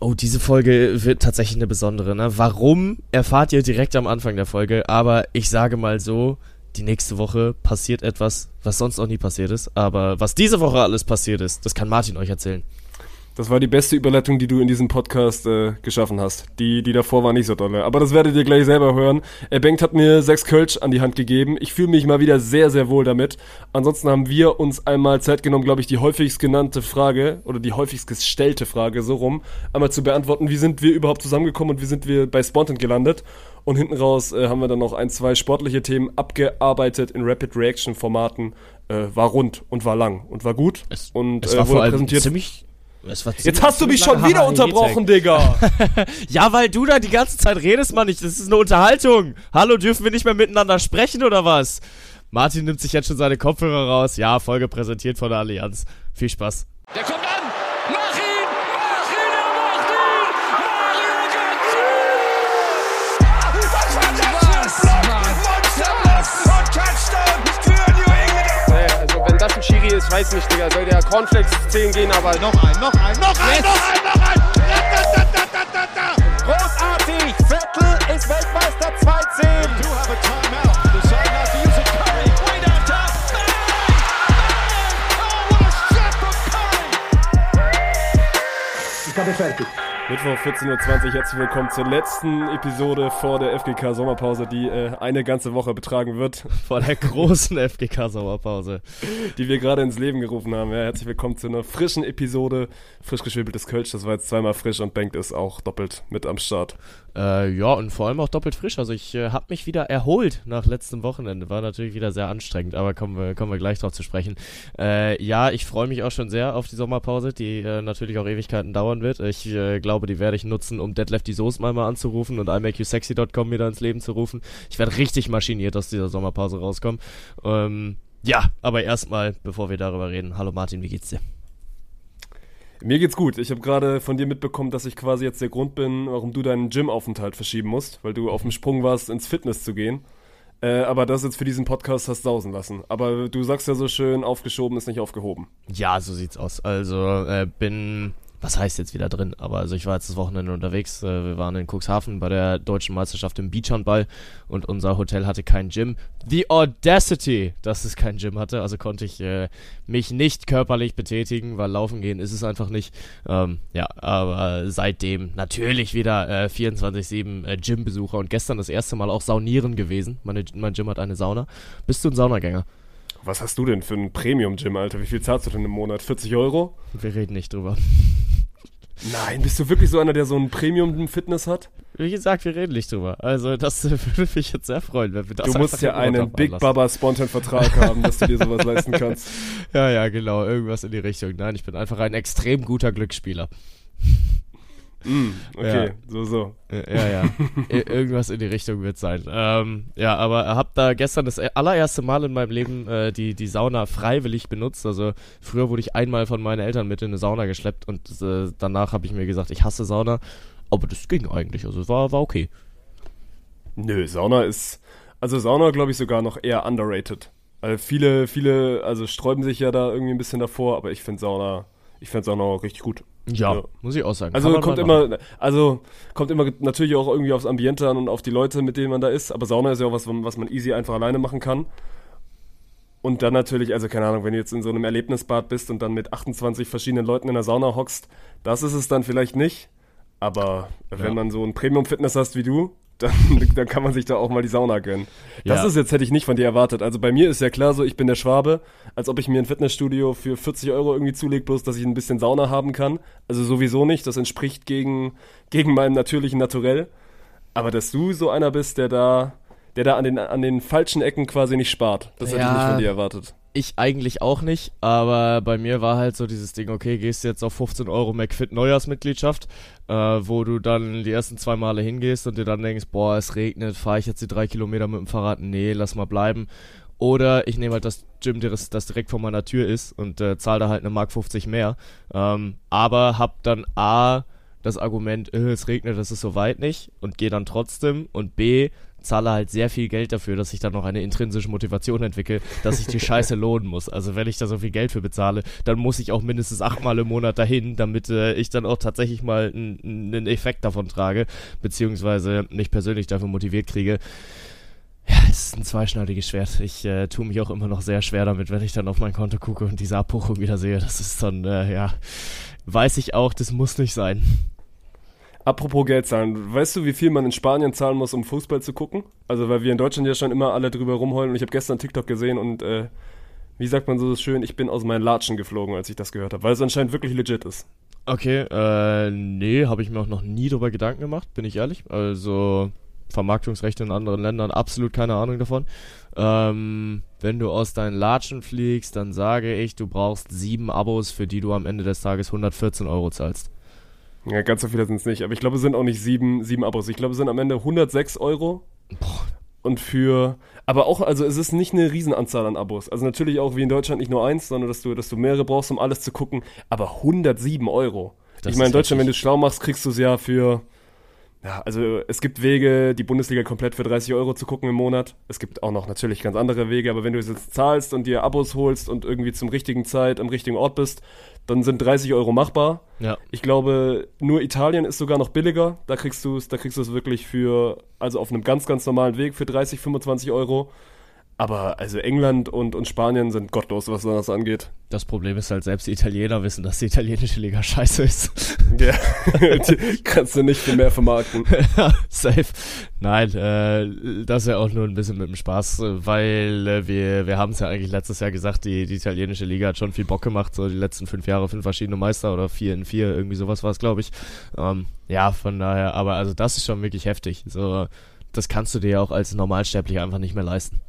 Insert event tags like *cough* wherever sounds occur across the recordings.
Oh, diese Folge wird tatsächlich eine besondere, ne? Warum erfahrt ihr direkt am Anfang der Folge, aber ich sage mal so, die nächste Woche passiert etwas, was sonst noch nie passiert ist, aber was diese Woche alles passiert ist, das kann Martin euch erzählen. Das war die beste Überleitung, die du in diesem Podcast äh, geschaffen hast. Die, die davor war nicht so dolle. Aber das werdet ihr gleich selber hören. Er Bengt hat mir sechs Kölsch an die Hand gegeben. Ich fühle mich mal wieder sehr, sehr wohl damit. Ansonsten haben wir uns einmal Zeit genommen, glaube ich, die häufigst genannte Frage oder die häufigst gestellte Frage so rum, einmal zu beantworten, wie sind wir überhaupt zusammengekommen und wie sind wir bei Spontan gelandet. Und hinten raus äh, haben wir dann noch ein, zwei sportliche Themen abgearbeitet in Rapid Reaction Formaten. Äh, war rund und war lang und war gut. Es, und es äh, war wurde vor allem präsentiert. ziemlich Jetzt hast du mich schon wieder unterbrochen, Digga. *laughs* ja, weil du da die ganze Zeit redest, Mann. Ich, das ist eine Unterhaltung. Hallo, dürfen wir nicht mehr miteinander sprechen oder was? Martin nimmt sich jetzt schon seine Kopfhörer raus. Ja, Folge präsentiert von der Allianz. Viel Spaß. Der kommt an. Ist, weiß nicht, Digga. Soll der Cornflakes 10 gehen, aber Noch ein, noch ein, noch ein, Yes. noch ein, noch ein! Ratatatatata. Großartig! Vettel ist Weltmeister 2-10. Do have a timeout. Decide not to use it. Curry, way downtown. Bang! Bang! Oh, what a shot from Curry! Ich habe fertig. Mittwoch 14.20 Uhr, herzlich willkommen zur letzten Episode vor der FGK Sommerpause, die äh, eine ganze Woche betragen wird, *laughs* Vor der großen FGK-Sommerpause. die wir gerade ins Leben gerufen haben. Ja, herzlich willkommen zu einer frischen Episode, frisch geschwebeltes Kölsch, das war jetzt zweimal frisch und Bengt ist auch doppelt mit am Start. Äh, ja, und vor allem auch doppelt frisch. Also ich äh, habe mich wieder erholt nach letztem Wochenende. War natürlich wieder sehr anstrengend, aber kommen wir, kommen wir gleich drauf zu sprechen. Äh, ja, ich freue mich auch schon sehr auf die Sommerpause, die äh, natürlich auch Ewigkeiten dauern wird. Ich äh, glaube, die werde ich nutzen, um Deadlift die Soße mal, mal anzurufen und imakeyousexy.com wieder ins Leben zu rufen. Ich werde richtig maschiniert aus dieser Sommerpause rauskommen. Ähm, ja, aber erstmal, bevor wir darüber reden, hallo Martin, wie geht's dir? Mir geht's gut. Ich habe gerade von dir mitbekommen, dass ich quasi jetzt der Grund bin, warum du deinen Gymaufenthalt verschieben musst, weil du auf dem Sprung warst, ins Fitness zu gehen. Äh, aber das jetzt für diesen Podcast hast sausen lassen. Aber du sagst ja so schön, aufgeschoben ist nicht aufgehoben. Ja, so sieht's aus. Also äh, bin, was heißt jetzt wieder drin? Aber also ich war jetzt das Wochenende unterwegs. Äh, wir waren in Cuxhaven bei der deutschen Meisterschaft im Beachhandball und unser Hotel hatte kein Gym. The Audacity, dass es kein Gym hatte. Also konnte ich äh, mich nicht körperlich betätigen, weil laufen gehen ist es einfach nicht. Ähm, ja, aber seitdem natürlich wieder äh, 24/7 äh, Gymbesucher und gestern das erste Mal auch saunieren gewesen. Meine, mein Gym hat eine Sauna. Bist du ein Saunagänger? Was hast du denn für ein Premium-Gym, Alter? Wie viel zahlst du denn im Monat? 40 Euro? Wir reden nicht drüber. Nein, bist du wirklich so einer, der so ein Premium-Fitness hat? Wie gesagt, wir reden nicht drüber. Also, das *laughs* würde mich jetzt sehr freuen, wenn wir das du musst ja einen Big lassen. Baba Spontan-Vertrag haben, dass du dir sowas *laughs* leisten kannst. Ja, ja, genau. Irgendwas in die Richtung. Nein, ich bin einfach ein extrem guter Glücksspieler. Mm, okay, Ja. so, so. Ja, ja. *laughs* Ir- Irgendwas in die Richtung wird sein. Ähm, ja, aber hab da gestern das allererste Mal in meinem Leben äh, die, die Sauna freiwillig benutzt. Also früher wurde ich einmal von meinen Eltern mit in eine Sauna geschleppt und äh, danach habe ich mir gesagt, ich hasse Sauna. Aber das ging eigentlich. Also es war, war okay. Nö, Sauna ist. Also Sauna, glaube ich, sogar noch eher underrated. Weil viele, viele, also sträuben sich ja da irgendwie ein bisschen davor, aber ich finde Sauna, ich finde Sauna auch richtig gut. Ja, Ja. muss ich auch sagen. Also kommt immer, also kommt immer natürlich auch irgendwie aufs Ambiente an und auf die Leute, mit denen man da ist. Aber Sauna ist ja auch was, was man easy einfach alleine machen kann. Und dann natürlich, also keine Ahnung, wenn du jetzt in so einem Erlebnisbad bist und dann mit 28 verschiedenen Leuten in der Sauna hockst, das ist es dann vielleicht nicht. Aber Ja. wenn man so ein Premium-Fitness hast wie du, dann, dann kann man sich da auch mal die Sauna gönnen. Das Ja. ist jetzt, hätte ich nicht von dir erwartet. Also bei mir ist ja klar so, ich bin der Schwabe, als ob ich mir ein Fitnessstudio für 40 Euro irgendwie zulege, bloß dass ich ein bisschen Sauna haben kann. Also sowieso nicht, das entspricht gegen, gegen meinem natürlichen Naturell. Aber dass du so einer bist, der da, der da an den, an den falschen Ecken quasi nicht spart, das hätte ich nicht von dir erwartet. Ich eigentlich auch nicht, aber bei mir war halt so dieses Ding, okay, gehst jetzt auf 15 Euro McFit Neujahrsmitgliedschaft, äh, wo du dann die ersten zwei Male hingehst und dir dann denkst, boah, es regnet, fahre ich jetzt die drei Kilometer mit dem Fahrrad? Nee, lass mal bleiben. Oder ich nehme halt das Gym, das, das direkt vor meiner Tür ist und äh, zahle da halt eine Mark 50 mehr. Ähm, aber hab dann A, das Argument, äh, es regnet, das ist so weit nicht und gehe dann trotzdem und B, zahle halt sehr viel Geld dafür, dass ich dann noch eine intrinsische Motivation entwickle, dass sich die *laughs* Scheiße lohnen muss. Also wenn ich da so viel Geld für bezahle, dann muss ich auch mindestens achtmal im Monat dahin, damit äh, ich dann auch tatsächlich mal einen Effekt davon trage, beziehungsweise mich persönlich dafür motiviert kriege. Ja, es ist ein zweischneidiges Schwert. Ich äh, tue mich auch immer noch sehr schwer damit, wenn ich dann auf mein Konto gucke und diese Abbuchung wieder sehe. Das ist dann, äh, ja, weiß ich auch, das muss nicht sein. Apropos Geld zahlen, weißt du, wie viel man in Spanien zahlen muss, um Fußball zu gucken? Also, weil wir in Deutschland ja schon immer alle drüber rumheulen und ich habe gestern TikTok gesehen und, äh, wie sagt man so schön, ich bin aus meinen Latschen geflogen, als ich das gehört habe, weil es anscheinend wirklich legit ist. Okay, äh, nee, habe ich mir auch noch nie drüber Gedanken gemacht, bin ich ehrlich. Also, Vermarktungsrechte in anderen Ländern, absolut keine Ahnung davon. Ähm, wenn du aus deinen Latschen fliegst, dann sage ich, du brauchst sieben Abos, für die du am Ende des Tages 114 Euro zahlst. Ja, ganz so viele sind es nicht, aber ich glaube, es sind auch nicht sieben, sieben Abos. Ich glaube, es sind am Ende 106 Euro. Boah. Und für, aber auch, also es ist nicht eine Riesenanzahl an Abos. Also natürlich auch wie in Deutschland nicht nur eins, sondern dass du, dass du mehrere brauchst, um alles zu gucken. Aber 107 Euro. Das ich meine, in Deutschland, wenn du es schlau machst, kriegst du es ja für, ja, also es gibt Wege, die Bundesliga komplett für 30 Euro zu gucken im Monat. Es gibt auch noch natürlich ganz andere Wege, aber wenn du es jetzt zahlst und dir Abos holst und irgendwie zum richtigen Zeit am richtigen Ort bist, dann sind 30 Euro machbar. Ja. Ich glaube, nur Italien ist sogar noch billiger. Da kriegst du es, da kriegst du es wirklich für, also auf einem ganz, ganz normalen Weg für 30, 25 Euro. Aber also England und, und Spanien sind gottlos, was das angeht. Das Problem ist halt, selbst die Italiener wissen, dass die italienische Liga scheiße ist. *laughs* Ja, die kannst du nicht viel mehr vermarkten. *laughs* Safe. Nein, äh, das ist ja auch nur ein bisschen mit dem Spaß, weil äh, wir, wir haben es ja eigentlich letztes Jahr gesagt, die, die italienische Liga hat schon viel Bock gemacht, so die letzten fünf Jahre, fünf verschiedene Meister oder vier in vier, irgendwie sowas war es, glaube ich. Ähm, ja, von daher, aber also das ist schon wirklich heftig. So, das kannst du dir ja auch als Normalsterblicher einfach nicht mehr leisten.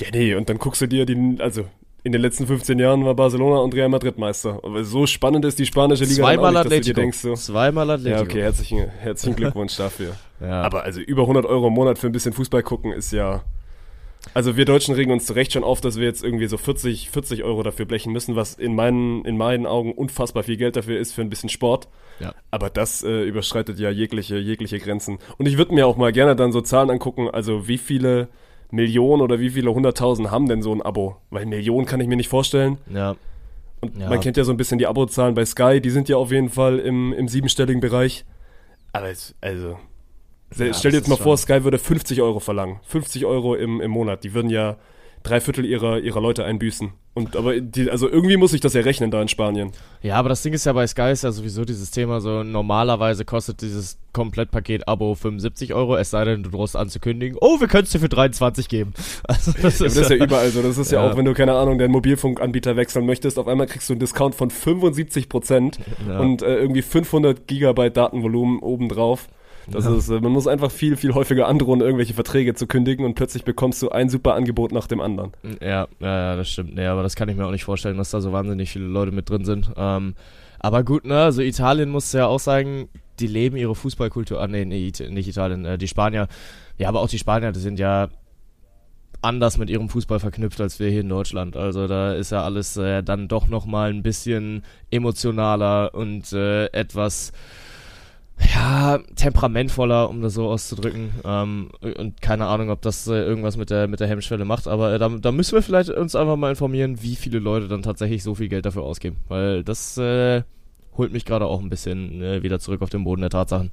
Ja, nee, und dann guckst du dir die, also in den letzten 15 Jahren war Barcelona und Real Madrid Meister. Aber so spannend ist die spanische Liga Zweimal nicht, dass du dir Atletico. denkst so. Zweimal Atletico. Ja, okay, herzlichen, herzlichen Glückwunsch dafür. *laughs* Ja. Aber also über 100 Euro im Monat für ein bisschen Fußball gucken ist ja. Also wir Deutschen regen uns zu Recht schon auf, dass wir jetzt irgendwie so 40, 40 Euro dafür blechen müssen, was in meinen, in meinen Augen unfassbar viel Geld dafür ist für ein bisschen Sport. Ja. Aber das äh, überschreitet ja jegliche, jegliche Grenzen. Und ich würde mir auch mal gerne dann so Zahlen angucken, also wie viele Millionen oder wie viele hunderttausend haben denn so ein Abo? Weil Millionen kann ich mir nicht vorstellen. ja. Und Ja. man kennt ja so ein bisschen die Abozahlen bei Sky, die sind ja auf jeden Fall im, im siebenstelligen Bereich. Aber es, also, Ja, stell dir jetzt mal vor, Sky würde 50 Euro verlangen. 50 Euro im, im Monat. Die würden ja drei Viertel ihrer, ihrer Leute einbüßen. Und aber die, also irgendwie muss ich das ja rechnen da in Spanien. Ja, aber das Ding ist ja bei Sky ist ja sowieso dieses Thema so, normalerweise kostet dieses Komplettpaket-Abo 75 Euro, es sei denn, du drohst anzukündigen, oh, wir können es dir für 23 geben. *laughs* Also das Ja, ist, das ist ja überall so. Das ist ja, Ja. auch, wenn du, keine Ahnung, deinen Mobilfunkanbieter wechseln möchtest, auf einmal kriegst du einen Discount von 75 Prozent Ja. und äh, irgendwie 500 Gigabyte Datenvolumen obendrauf. Das Ja. ist, äh, man muss einfach viel, viel häufiger androhen, irgendwelche Verträge zu kündigen und plötzlich bekommst du ein super Angebot nach dem anderen. Ja, ja, das stimmt. Nee, aber das kann ich mir auch nicht vorstellen, dass da so wahnsinnig viele Leute mit drin sind. Ähm, aber gut, ne, also Italien muss ja auch sagen, die leben ihre Fußballkultur. Ah, nee, nicht Italien, äh, die Spanier. Ja, aber auch die Spanier, die sind ja anders mit ihrem Fußball verknüpft als wir hier in Deutschland. Also da ist ja alles äh, dann doch nochmal ein bisschen emotionaler und äh, etwas ja, temperamentvoller, um das so auszudrücken. Ähm, und keine Ahnung, ob das äh, irgendwas mit der, mit der Hemmschwelle macht, aber äh, da, da müssen wir vielleicht uns einfach mal informieren, wie viele Leute dann tatsächlich so viel Geld dafür ausgeben. Weil das äh, holt mich gerade auch ein bisschen äh, wieder zurück auf den Boden der Tatsachen.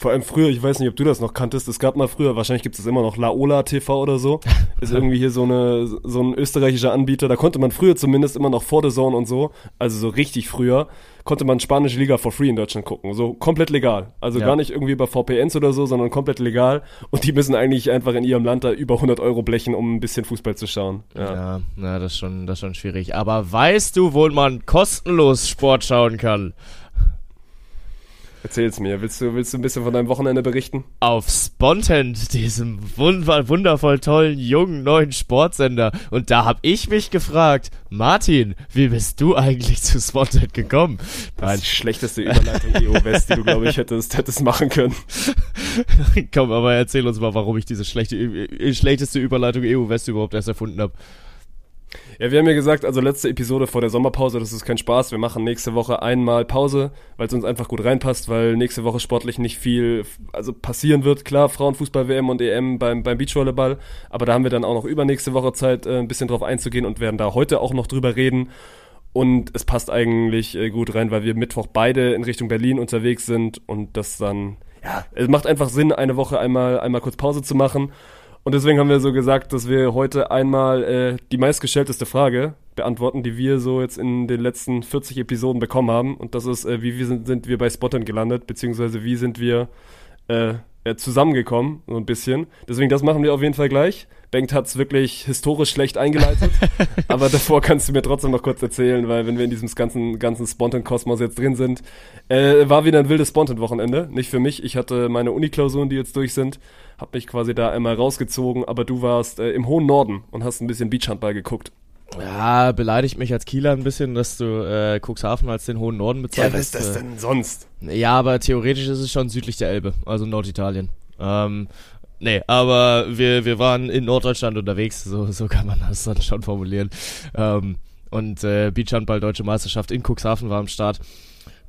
Vor allem früher, ich weiß nicht, ob du das noch kanntest, es gab mal früher, wahrscheinlich gibt es immer noch Laola TV oder so. *laughs* Ist irgendwie hier so, eine, so ein österreichischer Anbieter. Da konnte man früher zumindest immer noch vor der Zone und so, also so richtig früher, konnte man spanische Liga for free in Deutschland gucken. So komplett legal. Also Ja. gar nicht irgendwie über VPNs oder so, sondern komplett legal. Und die müssen eigentlich einfach in ihrem Land da über 100 Euro blechen, um ein bisschen Fußball zu schauen. Ja. Ja, na, das ist schon, das ist schon schwierig. Aber weißt du, wo man kostenlos Sport schauen kann? Erzähl's mir. Willst du, willst du ein bisschen von deinem Wochenende berichten? auf Spontent, diesem wund- wundervoll tollen, jungen, neuen Sportsender. Und da hab ich mich gefragt, Martin, wie bist du eigentlich zu Spontent gekommen? Das Nein, ist die schlechteste Überleitung EU West, die du, glaube ich, hättest, *laughs* hättest machen können. komm, aber erzähl uns mal, warum ich diese schlechte, äh, schlechteste Überleitung EU-West überhaupt erst erfunden habe. Ja, wir haben ja gesagt, also letzte Episode vor der Sommerpause, das ist kein Spaß. Wir machen nächste Woche einmal Pause, weil es uns einfach gut reinpasst, weil nächste Woche sportlich nicht viel also passieren wird. Klar, Frauenfußball, WM und EM beim, beim Beachvolleyball, aber da haben wir dann auch noch übernächste Woche Zeit, äh, ein bisschen drauf einzugehen und werden da heute auch noch drüber reden. Und es passt eigentlich äh, gut rein, weil wir Mittwoch beide in Richtung Berlin unterwegs sind und das dann, ja, es macht einfach Sinn, eine Woche einmal, einmal kurz Pause zu machen. Und deswegen haben wir so gesagt, dass wir heute einmal äh, die meistgestellteste Frage beantworten, die wir so jetzt in den letzten 40 Episoden bekommen haben. Und das ist, äh, wie, wie sind, sind wir bei Spottern gelandet, beziehungsweise wie sind wir äh, zusammengekommen, so ein bisschen. Deswegen, das machen wir auf jeden Fall gleich. Bengt hat's wirklich historisch schlecht eingeleitet, *laughs* aber davor kannst du mir trotzdem noch kurz erzählen, weil wenn wir in diesem ganzen, ganzen Spontan-Kosmos jetzt drin sind, äh, war wieder ein wildes Spontan-Wochenende. Nicht für mich, ich hatte meine Uni-Klausuren, die jetzt durch sind, hab mich quasi da einmal rausgezogen, aber du warst äh, im hohen Norden und hast ein bisschen Beachhandball geguckt. Ja, beleidigt mich als Kieler ein bisschen, dass du äh, Cuxhaven als den hohen Norden bezeichnest. was ist das Äh, denn sonst? Ja, aber theoretisch ist es schon südlich der Elbe, also Norditalien. Ähm, nee, aber wir, wir waren in Norddeutschland unterwegs, so, so kann man das dann schon formulieren. Ähm, und äh, Beachhandball Deutsche Meisterschaft in Cuxhaven war am Start.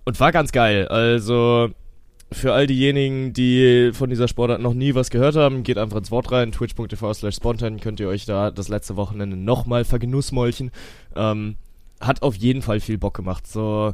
Und war ganz geil. Also für all diejenigen, die von dieser Sportart noch nie was gehört haben, geht einfach ins Wort rein. Twitch.tv slash spontan könnt ihr euch da das letzte Wochenende nochmal vergenussmolchen. Ähm, hat auf jeden Fall viel Bock gemacht. So,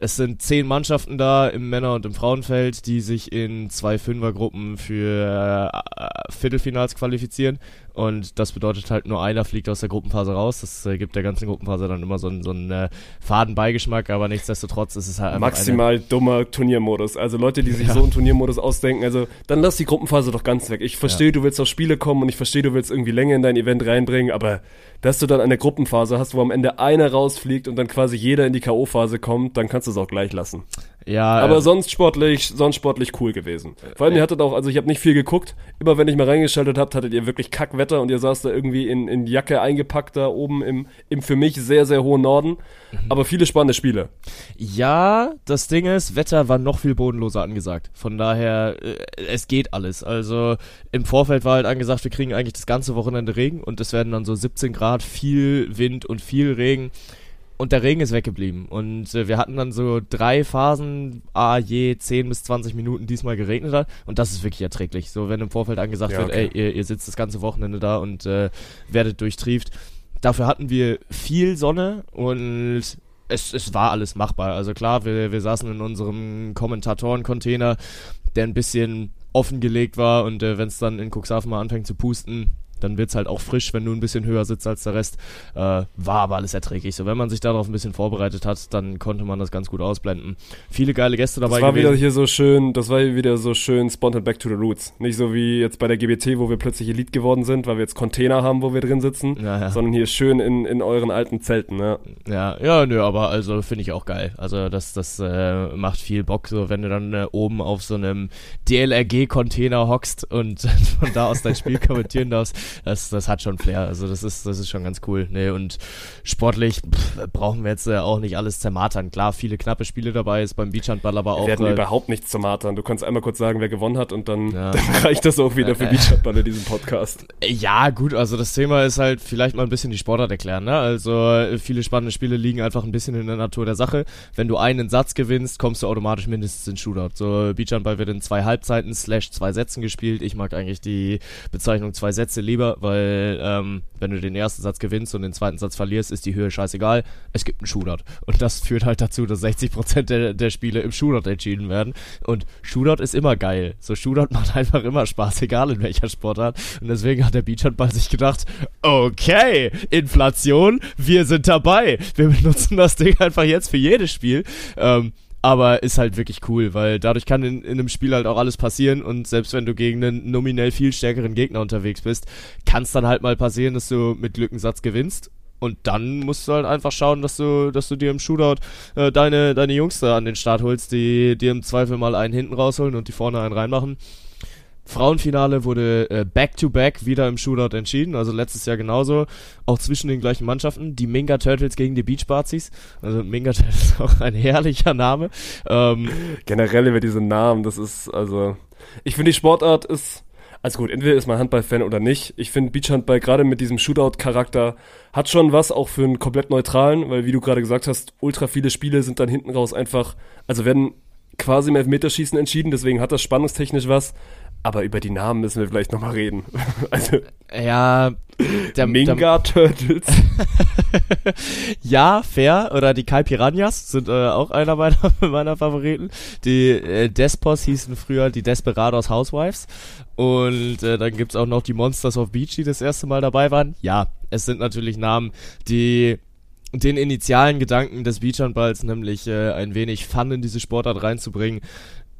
es sind zehn Mannschaften da im Männer- und im Frauenfeld, die sich in zwei Fünfergruppen für äh, Viertelfinals qualifizieren. Und das bedeutet halt, nur einer fliegt aus der Gruppenphase raus. Das äh, gibt der ganzen Gruppenphase dann immer so einen, so einen äh, faden Beigeschmack, aber nichtsdestotrotz ist es halt einfach Maximal dummer Turniermodus. Also Leute, die sich Ja. so einen Turniermodus ausdenken, also dann lass die Gruppenphase doch ganz weg. Ich verstehe, du willst auf Spiele kommen und ich verstehe, du willst irgendwie Länge in dein Event reinbringen, aber dass du dann eine Gruppenphase hast, wo am Ende einer rausfliegt und dann quasi jeder in die K.O.-Phase kommt, dann kannst du es auch gleich lassen. eine, ja, Aber äh, sonst sportlich, sonst sportlich cool gewesen. Vor allem, ihr hattet auch, also ich habe nicht viel geguckt. Immer wenn ich mal reingeschaltet habt, hattet ihr wirklich Kackwetter und ihr saßt da irgendwie in, in Jacke eingepackt da oben im, im für mich sehr, sehr hohen Norden. Aber viele spannende Spiele. Ja, das Ding ist, Wetter war noch viel bodenloser angesagt. Von daher, äh, es geht alles. Also im Vorfeld war halt angesagt, wir kriegen eigentlich das ganze Wochenende Regen und es werden dann so 17 Grad, viel Wind und viel Regen. Und der Regen ist weggeblieben. Und äh, wir hatten dann so drei Phasen, a je 10 bis 20 Minuten diesmal geregnet hat. Und das ist wirklich erträglich. So, wenn im Vorfeld angesagt Ja, wird, okay. ey, ihr, ihr sitzt das ganze Wochenende da und äh, werdet durchtrieft. Dafür hatten wir viel Sonne und es, es war alles machbar. Also klar, wir, wir saßen in unserem Kommentatoren-Container, der ein bisschen offengelegt war und äh, wenn es dann in Cuxhaven mal anfängt zu pusten, dann wird's halt auch frisch, wenn du ein bisschen höher sitzt als der Rest. Äh, war aber alles erträglich. So, wenn man sich darauf ein bisschen vorbereitet hat, dann konnte man das ganz gut ausblenden. Viele geile Gäste dabei Das war wieder gewesen. hier so schön, das war wieder so schön spontan back to the roots. Nicht so wie jetzt bei der GBT, wo wir plötzlich Elite geworden sind, weil wir jetzt Container haben, wo wir drin sitzen, Ja, ja. sondern hier schön in, in euren alten Zelten, ne? Ja, ja, nö, aber also finde ich auch geil. Also das, das äh, macht viel Bock, so wenn du dann äh, oben auf so einem DLRG-Container hockst und *laughs* von da aus dein Spiel kommentieren darfst, das, das hat schon Flair. Also das ist, das ist schon ganz cool. Nee, und sportlich pff, brauchen wir jetzt äh, auch nicht alles zermatern. Klar, viele knappe Spiele dabei ist beim Beachhandball, aber auch. Wir werden äh, überhaupt nichts zu martern. Du kannst einmal kurz sagen, wer gewonnen hat und dann, Ja. *laughs* dann reicht das auch wieder für Beachhandball in diesem Podcast. Ja, gut, also das Thema ist halt vielleicht mal ein bisschen die Sportart erklären, ne? Also äh, viele spannende Spiele liegen einfach ein bisschen in der Natur der Sache. Wenn du einen Satz gewinnst, kommst du automatisch mindestens in Shootout. So Beachhandball wird in zwei Halbzeiten slash zwei Sätzen gespielt. Ich mag eigentlich die Bezeichnung zwei Sätze lieber, weil ähm, wenn du den ersten Satz gewinnst und den zweiten Satz verlierst, ist die Höhe scheißegal. Es gibt einen Shootout. Und das führt halt dazu, dass 60% der, der Spiele im Shootout entschieden werden. Und Shootout ist immer geil. So Shootout *laughs* macht einfach immer Spaß, egal in welcher Sportart. Und deswegen hat der Beachhandball sich gedacht, okay, Inflation, wir sind dabei. Wir benutzen das Ding einfach jetzt für jedes Spiel. Ähm, aber ist halt wirklich cool, weil dadurch kann in, in einem Spiel halt auch alles passieren und selbst wenn du gegen einen nominell viel stärkeren Gegner unterwegs bist, kann es dann halt mal passieren, dass du mit Glückensatz gewinnst. Und dann musst du halt einfach schauen, dass du, dass du dir im Shootout äh, deine, deine Jungs da an den Start holst, die dir im Zweifel mal einen hinten rausholen und die vorne einen reinmachen. Frauenfinale wurde äh, back-to-back wieder im Shootout entschieden, also letztes Jahr genauso, auch zwischen den gleichen Mannschaften. Die Minga Turtles gegen die Beach Bazis. Also Minga Turtles ist auch ein herrlicher Name. Ähm, Generell über diese Namen, das ist, also, ich finde die Sportart ist, Also gut, entweder ist man Handball-Fan oder nicht. Ich finde Beachhandball gerade mit diesem Shootout-Charakter hat schon was auch für einen komplett neutralen, weil wie du gerade gesagt hast, ultra viele Spiele sind dann hinten raus einfach, also werden quasi im Elfmeterschießen entschieden, deswegen hat das spannungstechnisch was. Aber über die Namen müssen wir vielleicht nochmal reden. *laughs* also Ja, der, Minga Turtles. *laughs* Ja, fair. Oder die Kai Piranhas sind äh, auch einer meiner, *laughs* meiner Favoriten. Die äh, Despos hießen früher die Desperados Housewives. Und äh, dann gibt's auch noch die Monsters of Beach, die das erste Mal dabei waren. Ja, es sind natürlich Namen, die den initialen Gedanken des Beachhandballs, nämlich äh, ein wenig Fun in diese Sportart reinzubringen,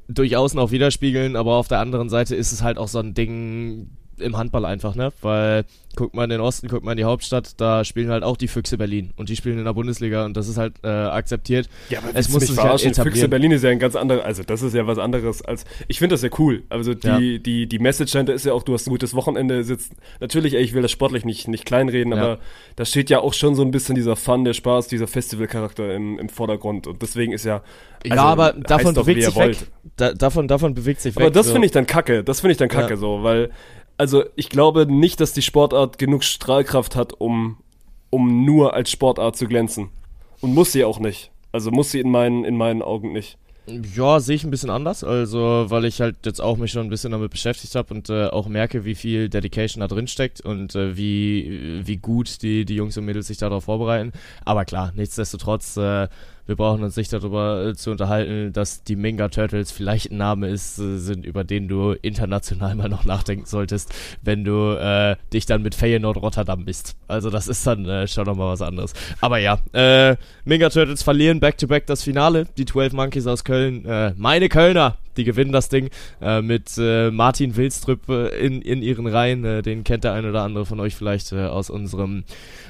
durchaus noch widerspiegeln, aber auf der anderen Seite ist es halt auch so ein Ding im Handball einfach, ne? Weil guckt man in den Osten, guckt man in die Hauptstadt, da spielen halt auch die Füchse Berlin und die spielen in der Bundesliga und das ist halt äh, akzeptiert. Ja, aber es muss sich halt verarschen? Füchse etablieren. Berlin ist ja ein ganz anderes, also das ist ja was anderes als, ich finde das ja cool. Also die, Ja. die, die Message dahinter ist ja auch, du hast ein gutes Wochenende, sitzt, natürlich, ey, ich will das sportlich nicht, nicht kleinreden, Ja. aber da steht ja auch schon so ein bisschen dieser Fun, der Spaß, dieser Festivalcharakter im, im Vordergrund und deswegen ist ja, Ja, also, aber heißt davon doch, bewegt sich weg. Da, davon, davon bewegt sich weg. Aber das so. finde ich dann kacke. Das finde ich dann kacke Ja. so, weil, also ich glaube nicht, dass die Sportart genug Strahlkraft hat, um, um nur als Sportart zu glänzen. Und muss sie auch nicht. Also muss sie in meinen, in meinen Augen nicht. Ja, sehe ich ein bisschen anders, also weil ich halt jetzt auch mich schon ein bisschen damit beschäftigt habe und äh, auch merke, wie viel Dedication da drin steckt und äh, wie, wie gut die, die Jungs und Mädels sich darauf vorbereiten. Aber klar, nichtsdestotrotz, äh, wir brauchen uns nicht darüber äh, zu unterhalten, dass die Minga Turtles vielleicht ein Name ist, äh, sind, über den du international *laughs* mal noch nachdenken solltest, wenn du äh, dich dann mit Feyenoord Rotterdam bist. Also das ist dann äh, schon nochmal was anderes. Aber ja, äh, Minga Turtles verlieren back-to-back das Finale. Die 12 Monkeys aus Köln, äh, meine Kölner, die gewinnen das Ding äh, mit äh, Martin Wilstrüpp äh, in, in ihren Reihen. Äh, den kennt der ein oder andere von euch vielleicht äh, aus unserem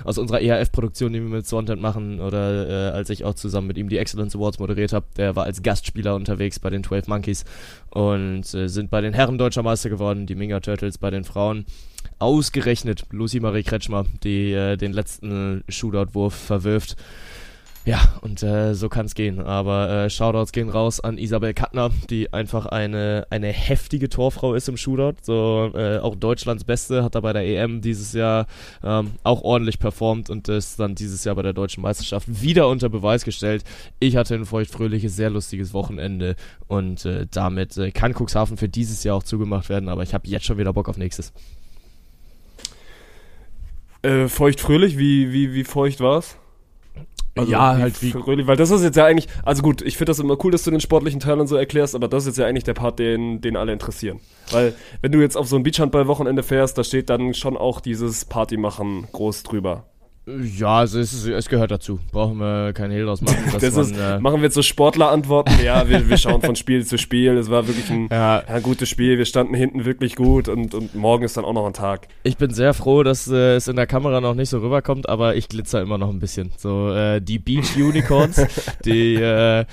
aus unserer ERF-Produktion, die wir mit Swanted machen oder äh, als ich auch zusammen mit ihm die Excellence Awards moderiert habe. Der war als Gastspieler unterwegs bei den 12 Monkeys und sind bei den Herren deutscher Meister geworden, die Minga Turtles bei den Frauen. Ausgerechnet Lucy Marie Kretschmer, die äh, den letzten Shootout-Wurf verwirft. Ja, und äh, so kann es gehen. Aber äh, Shoutouts gehen raus an Isabel Kattner, die einfach eine, eine heftige Torfrau ist im Shootout. So äh, auch Deutschlands Beste, hat da bei der EM dieses Jahr ähm, auch ordentlich performt und ist dann dieses Jahr bei der deutschen Meisterschaft wieder unter Beweis gestellt. Ich hatte ein feuchtfröhliches, sehr lustiges Wochenende und äh, damit äh, kann Cuxhaven für dieses Jahr auch zugemacht werden, aber ich habe jetzt schon wieder Bock auf nächstes. Äh, feucht fröhlich, wie, wie, wie feucht war's? Ja, halt wie fröhlich, weil das ist jetzt ja eigentlich, also gut, ich finde das immer cool, dass du den sportlichen Teil und so erklärst, aber das ist jetzt ja eigentlich der Part, den, den alle interessieren. Weil, wenn du jetzt auf so ein Beachhandball-Wochenende fährst, da steht dann schon auch dieses Partymachen groß drüber. Ja, es, ist, es gehört dazu. Brauchen wir keinen Hehl draus machen. *laughs* Das man, ist, äh, machen wir jetzt so Sportler-Antworten. Ja, wir, wir schauen von Spiel zu Spiel. Es war wirklich ein, Ja. ja, gutes Spiel. Wir standen hinten wirklich gut und, und morgen ist dann auch noch ein Tag. Ich bin sehr froh, dass äh, es in der Kamera noch nicht so rüberkommt, aber ich glitzer immer noch ein bisschen. So äh, die Beach Unicorns, *laughs* die äh,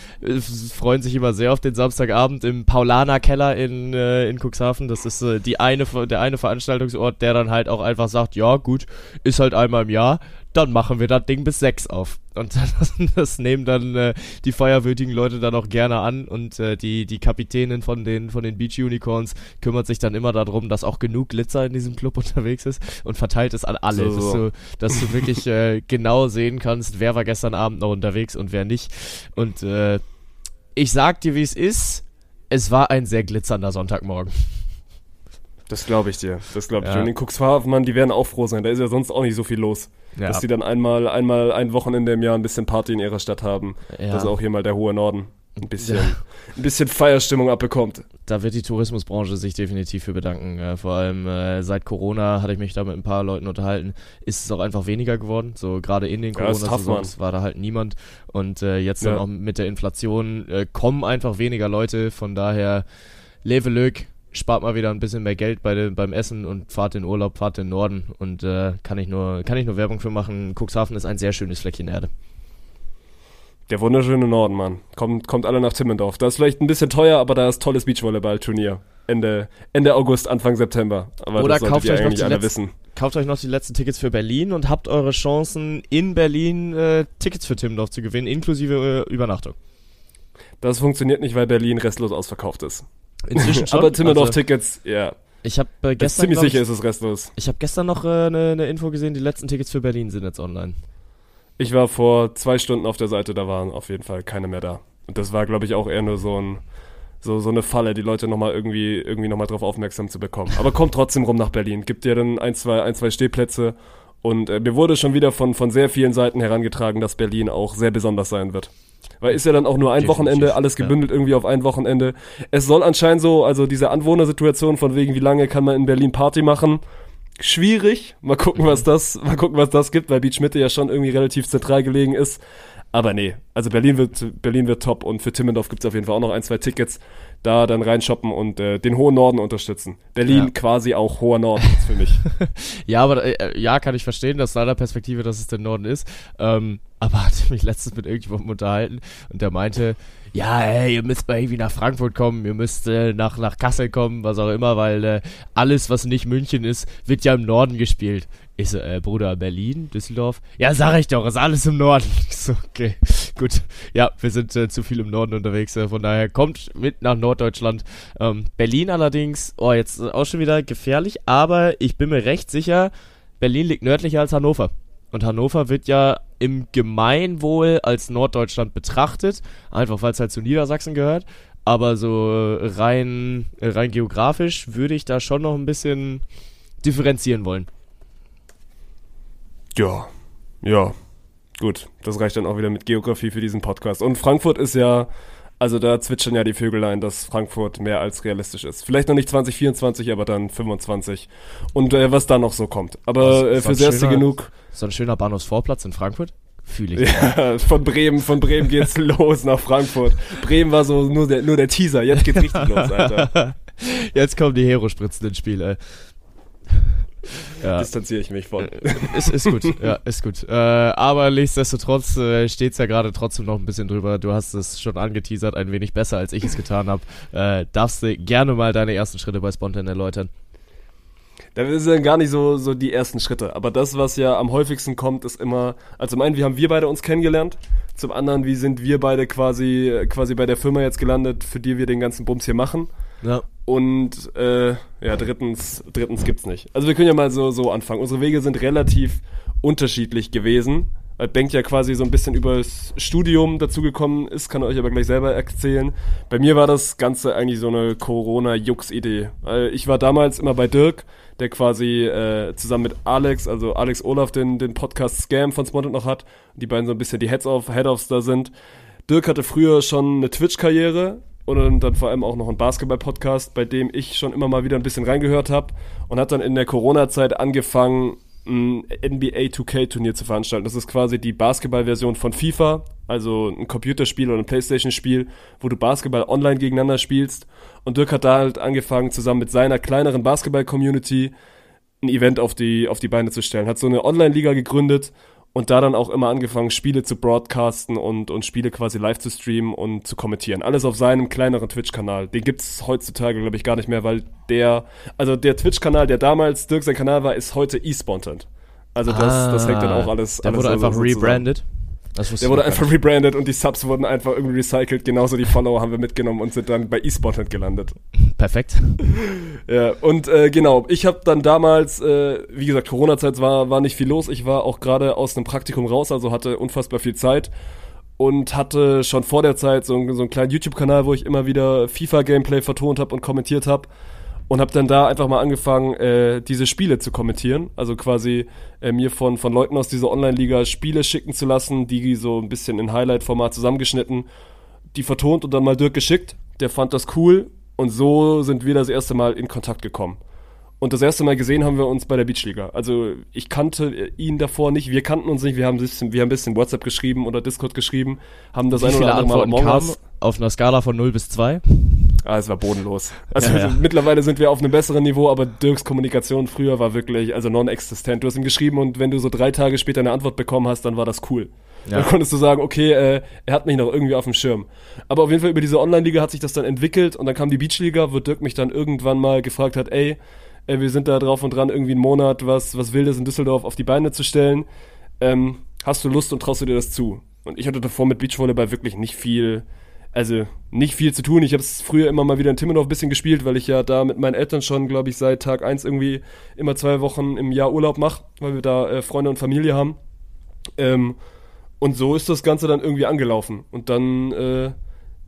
freuen sich immer sehr auf den Samstagabend im Paulaner Keller in in, äh, in Cuxhaven. Das ist äh, die eine der eine Veranstaltungsort, der dann halt auch einfach sagt, ja gut, ist halt einmal im Jahr, dann machen wir das Ding bis sechs auf. Und das, *laughs* das nehmen dann äh, die feierwürdigen Leute dann auch gerne an und äh, die, die Kapitänin von den, von den Beach Unicorns kümmert sich dann immer darum, dass auch genug Glitzer in diesem Club *laughs* unterwegs ist und verteilt es an alle, So, Dass, du, dass du wirklich äh, genau sehen kannst, wer war gestern Abend noch unterwegs und wer nicht. Und äh, ich sag dir, wie es ist, es war ein sehr glitzernder Sonntagmorgen. Das glaube ich dir. Das glaube ich Ja. dir. Und in Cuxhaven, Mann, die werden auch froh sein. Da ist ja sonst auch nicht so viel los. Ja. Dass die dann einmal, einmal ein Wochenende im Jahr ein bisschen Party in ihrer Stadt haben. Ja. Dass auch hier mal der hohe Norden ein bisschen, Ja. ein bisschen Feierstimmung abbekommt. da wird die Tourismusbranche sich definitiv für bedanken. Äh, vor allem äh, seit Corona hatte ich mich da mit ein paar Leuten unterhalten, ist es auch einfach weniger geworden. So gerade in den Ja, ist Corona-Saisons war da halt niemand. Und äh, jetzt dann Ja. auch mit der Inflation kommen einfach weniger Leute. Von daher, leve Lück, spart mal wieder ein bisschen mehr Geld bei den, beim Essen und fahrt in Urlaub, fahrt in den Norden. Und äh, kann ich nur kann ich nur Werbung für machen. Cuxhaven ist ein sehr schönes Fleckchen Erde. Der wunderschöne Norden, Mann. Kommt, kommt alle nach Timmendorf. Da ist vielleicht ein bisschen teuer, aber da ist tolles Beachvolleyball-Turnier. Ende, Ende August, Anfang September. Aber Oder das kauft euch noch die letzten-. Kauft euch noch die letzten Tickets für Berlin und habt eure Chancen in Berlin äh, Tickets für Timmendorf zu gewinnen, inklusive äh, Übernachtung. Das funktioniert nicht, weil Berlin restlos ausverkauft ist. Inzwischen *laughs* schon. aber also, Timmendorf-Tickets, ja. Ich habe äh, Ich bin gestern, ziemlich sicher, ich, ist es restlos. ich hab gestern noch eine äh, ne- ne Info gesehen, die letzten Tickets für Berlin sind jetzt online. Ich war vor zwei Stunden auf der Seite, da waren auf jeden Fall keine mehr da. Und das war, glaube ich, auch eher nur so ein so, so eine Falle, die Leute nochmal irgendwie, irgendwie nochmal drauf aufmerksam zu bekommen. Aber kommt trotzdem rum nach Berlin. Gibt dir dann ein, zwei, ein, zwei Stehplätze. Und äh, mir wurde schon wieder von, von sehr vielen Seiten herangetragen, dass Berlin auch sehr besonders sein wird. Weil ist ja dann auch nur ein Definitiv, Wochenende, alles ja. gebündelt irgendwie auf ein Wochenende. Es soll anscheinend so, also diese Anwohnersituation von wegen, wie lange kann man in Berlin Party machen, schwierig. Mal gucken, was das, mal gucken, was das gibt, weil Beach Mitte ja schon irgendwie relativ zentral gelegen ist. Aber nee, also Berlin wird, Berlin wird top und für Timmendorf gibt's auf jeden Fall auch noch ein, zwei Tickets. Da dann reinshoppen und äh, den hohen Norden unterstützen. Berlin Ja. quasi auch hoher Norden für mich. *laughs* Ja, aber äh, ja, kann ich verstehen, aus deiner Perspektive, dass es der Norden ist. Ähm, aber hatte mich letztens mit irgendjemandem unterhalten und der meinte, ja, ey, ihr müsst mal irgendwie nach Frankfurt kommen, ihr müsst äh, nach, nach Kassel kommen, was auch immer, weil äh, alles, was nicht München ist, wird ja im Norden gespielt. Ich so, äh, Bruder, Berlin, Düsseldorf? Ja, sag ich doch, ist alles im Norden. *laughs* Ich so, okay, gut. Ja, wir sind äh, zu viel im Norden unterwegs, äh, von daher kommt mit nach Norddeutschland. Ähm, Berlin allerdings, oh, jetzt auch schon wieder gefährlich, aber ich bin mir recht sicher, Berlin liegt nördlicher als Hannover. Und Hannover wird ja im Gemeinwohl als Norddeutschland betrachtet, einfach weil es halt zu Niedersachsen gehört. Aber so äh, rein, äh, rein geografisch würde ich da schon noch ein bisschen differenzieren wollen. Ja, ja, gut. Das reicht dann auch wieder mit Geografie für diesen Podcast. Und Frankfurt ist ja, also da zwitschern ja die Vögelein, dass Frankfurt mehr als realistisch ist. Vielleicht noch nicht 2024, aber dann 25. Und äh, was da noch so kommt. Aber äh, So ein fürs Erste schöner- genug. So ein schöner Bahnhofsvorplatz in Frankfurt? Fühle ich. *laughs* Ja, von Bremen, von Bremen geht's *laughs* los nach Frankfurt. Bremen war so nur der, nur der Teaser. Jetzt geht's richtig los, Alter. *laughs* Jetzt kommen die Hero-Spritzen ins Spiel, ey. Ja. Distanziere ich mich von. ist, ist gut, ja, ist gut. Äh, aber nichtsdestotrotz äh, steht's ja gerade trotzdem noch ein bisschen drüber. Du hast es schon angeteasert, ein wenig besser, als ich es getan habe. Äh, darfst du gerne mal deine ersten Schritte bei Spontan erläutern. Da sind gar nicht so, so die ersten Schritte. Aber das, was ja am häufigsten kommt, ist immer, also zum einen, wie haben wir beide uns kennengelernt? Zum anderen, wie sind wir beide quasi, quasi bei der Firma jetzt gelandet, für die wir den ganzen Bums hier machen? Ja. Und äh, ja, drittens, drittens gibt's nicht. Also wir können ja mal so, so anfangen. Unsere Wege sind relativ unterschiedlich gewesen. Weil Bengt ja quasi so ein bisschen übers Studium dazugekommen ist, kann er euch aber gleich selber erzählen. Bei mir war das Ganze eigentlich so eine Corona-Jux-Idee. Ich war damals immer bei Dirk, der quasi äh, zusammen mit Alex, also Alex Olaf, den, den Podcast Scam von Spontan noch hat. Die beiden so ein bisschen die Head-Offs da sind. Dirk hatte früher schon eine Twitch-Karriere und dann vor allem auch noch einen Basketball-Podcast, bei dem ich schon immer mal wieder ein bisschen reingehört habe und hat dann in der Corona-Zeit angefangen, ein NBA 2K-Turnier zu veranstalten. Das ist quasi die Basketball-Version von FIFA, also ein Computerspiel oder ein Playstation-Spiel, wo du Basketball online gegeneinander spielst. Und Dirk hat da halt angefangen, zusammen mit seiner kleineren Basketball-Community ein Event auf die, auf die Beine zu stellen. Hat so eine Online-Liga gegründet und da dann auch immer angefangen, Spiele zu broadcasten und, und Spiele quasi live zu streamen und zu kommentieren. Alles auf seinem kleineren Twitch-Kanal. Den gibt's heutzutage, glaube ich, gar nicht mehr, weil der, also der Twitch-Kanal, der damals Dirk sein Kanal war, ist heute eSpontent. Also das, das hängt dann auch alles. Ah, Der alles wurde so- einfach so Der wurde einfach rebrandet und die Subs wurden einfach irgendwie recycelt. Genauso die Follower haben wir mitgenommen und sind dann bei eSpontent gelandet. nicht. Perfekt. *laughs* Ja, und äh, genau, ich habe dann damals, äh, wie gesagt, Corona-Zeit war, war nicht viel los. Ich war auch gerade aus einem Praktikum raus, also hatte unfassbar viel Zeit und hatte schon vor der Zeit so, einen- so einen kleinen YouTube-Kanal, wo ich immer wieder FIFA-Gameplay vertont habe und kommentiert habe. Und habe dann da einfach mal angefangen, äh, diese Spiele zu kommentieren. Also quasi äh, mir von, von Leuten aus dieser Online-Liga Spiele schicken zu lassen, die so ein bisschen in Highlight-Format zusammengeschnitten, die vertont und dann mal Dirk geschickt. Der fand das cool und so sind wir das erste Mal in Kontakt gekommen. Und das erste Mal gesehen haben wir uns bei der Beachliga. Also ich kannte ihn davor nicht, wir kannten uns nicht, wir haben ein bisschen, wir haben ein bisschen WhatsApp geschrieben oder Discord geschrieben, haben das Wie ein oder andere Mal Antworten Among kamen Us. auf einer Skala von 0 bis 2? Ah, es war bodenlos. Also Ja, ja. mittlerweile sind wir auf einem besseren Niveau, aber Dirks Kommunikation früher war wirklich, also non-existent. Du hast ihm geschrieben und wenn du so drei Tage später eine Antwort bekommen hast, dann war das cool. Ja. Dann konntest du sagen, okay, äh, er hat mich noch irgendwie auf dem Schirm. Aber auf jeden Fall über diese Online-Liga hat sich das dann entwickelt und dann kam die Beachliga, wo Dirk mich dann irgendwann mal gefragt hat, ey, äh, wir sind da drauf und dran, irgendwie einen Monat was, was Wildes in Düsseldorf auf die Beine zu stellen. Ähm, hast du Lust und traust du dir das zu? Und ich hatte davor mit Beachvolleyball wirklich nicht viel also nicht viel zu tun. Ich habe es früher immer mal wieder in Timmendorf ein bisschen gespielt, weil ich ja da mit meinen Eltern schon, glaube ich, seit Tag 1 irgendwie immer zwei Wochen im Jahr Urlaub mache, weil wir da äh, Freunde und Familie haben. Ähm, und so ist das Ganze dann irgendwie angelaufen. Und dann äh,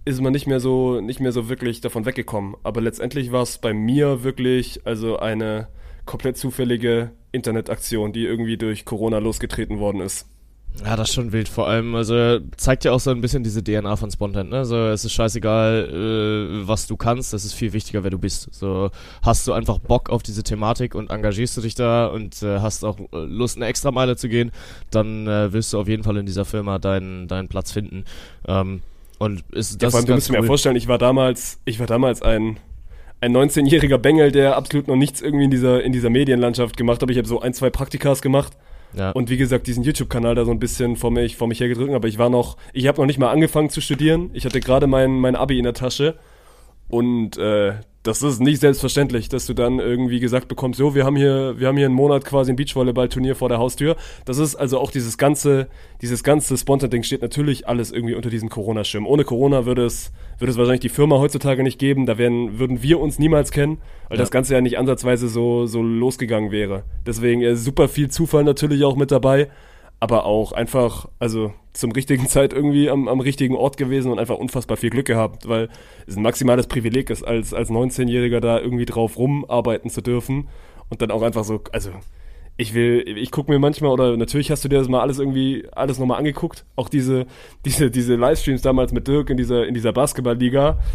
ist man nicht mehr so, nicht mehr so wirklich davon weggekommen. Aber letztendlich war es bei mir wirklich also eine komplett zufällige Internetaktion, die irgendwie durch Corona losgetreten worden ist. Ja, das ist schon wild. Vor allem, also zeigt ja auch so ein bisschen diese DNA von Spontan. Ne? So, es ist scheißegal, äh, was du kannst. Es ist viel wichtiger, wer du bist. So hast du einfach Bock auf diese Thematik und engagierst du dich da und äh, hast auch äh, Lust, eine Extrameile zu gehen, dann äh, wirst du auf jeden Fall in dieser Firma deinen deinen Platz finden. Ähm, und ist das ja, vor allem, du musst cool. mir ja vorstellen, ich war damals, ich war damals ein ein 19-jähriger Bengel, der absolut noch nichts irgendwie in dieser in dieser Medienlandschaft gemacht hat. Ich habe so ein, zwei Praktikas gemacht ja. Und wie gesagt, diesen YouTube-Kanal da so ein bisschen vor mich, vor mich hergedrückt, aber ich war noch, ich habe noch nicht mal angefangen zu studieren. Ich hatte gerade mein, mein Abi in der Tasche und äh, das ist nicht selbstverständlich, dass du dann irgendwie gesagt bekommst, so, wir haben hier, wir haben hier einen Monat quasi ein Beachvolleyball-Turnier vor der Haustür. Das ist also auch dieses ganze, dieses ganze Spontan-Ding steht natürlich alles irgendwie unter diesem Corona-Schirm. Ohne Corona würde es, würde es wahrscheinlich die Firma heutzutage nicht geben. Da wären, würden wir uns niemals kennen, weil ja. das Ganze ja nicht ansatzweise so, so losgegangen wäre. Deswegen super viel Zufall natürlich auch mit dabei aber auch einfach, also zum richtigen *laughs* Zeit irgendwie am, am richtigen Ort gewesen und einfach unfassbar viel Glück gehabt, weil es ein maximales Privileg ist, als, als 19-Jähriger da irgendwie drauf rumarbeiten zu dürfen und dann auch einfach so, also ich will, ich gucke mir manchmal, oder natürlich hast du dir das mal alles irgendwie, alles nochmal angeguckt. Auch diese, diese, diese Livestreams damals mit Dirk in dieser, in dieser Basketballliga. *laughs*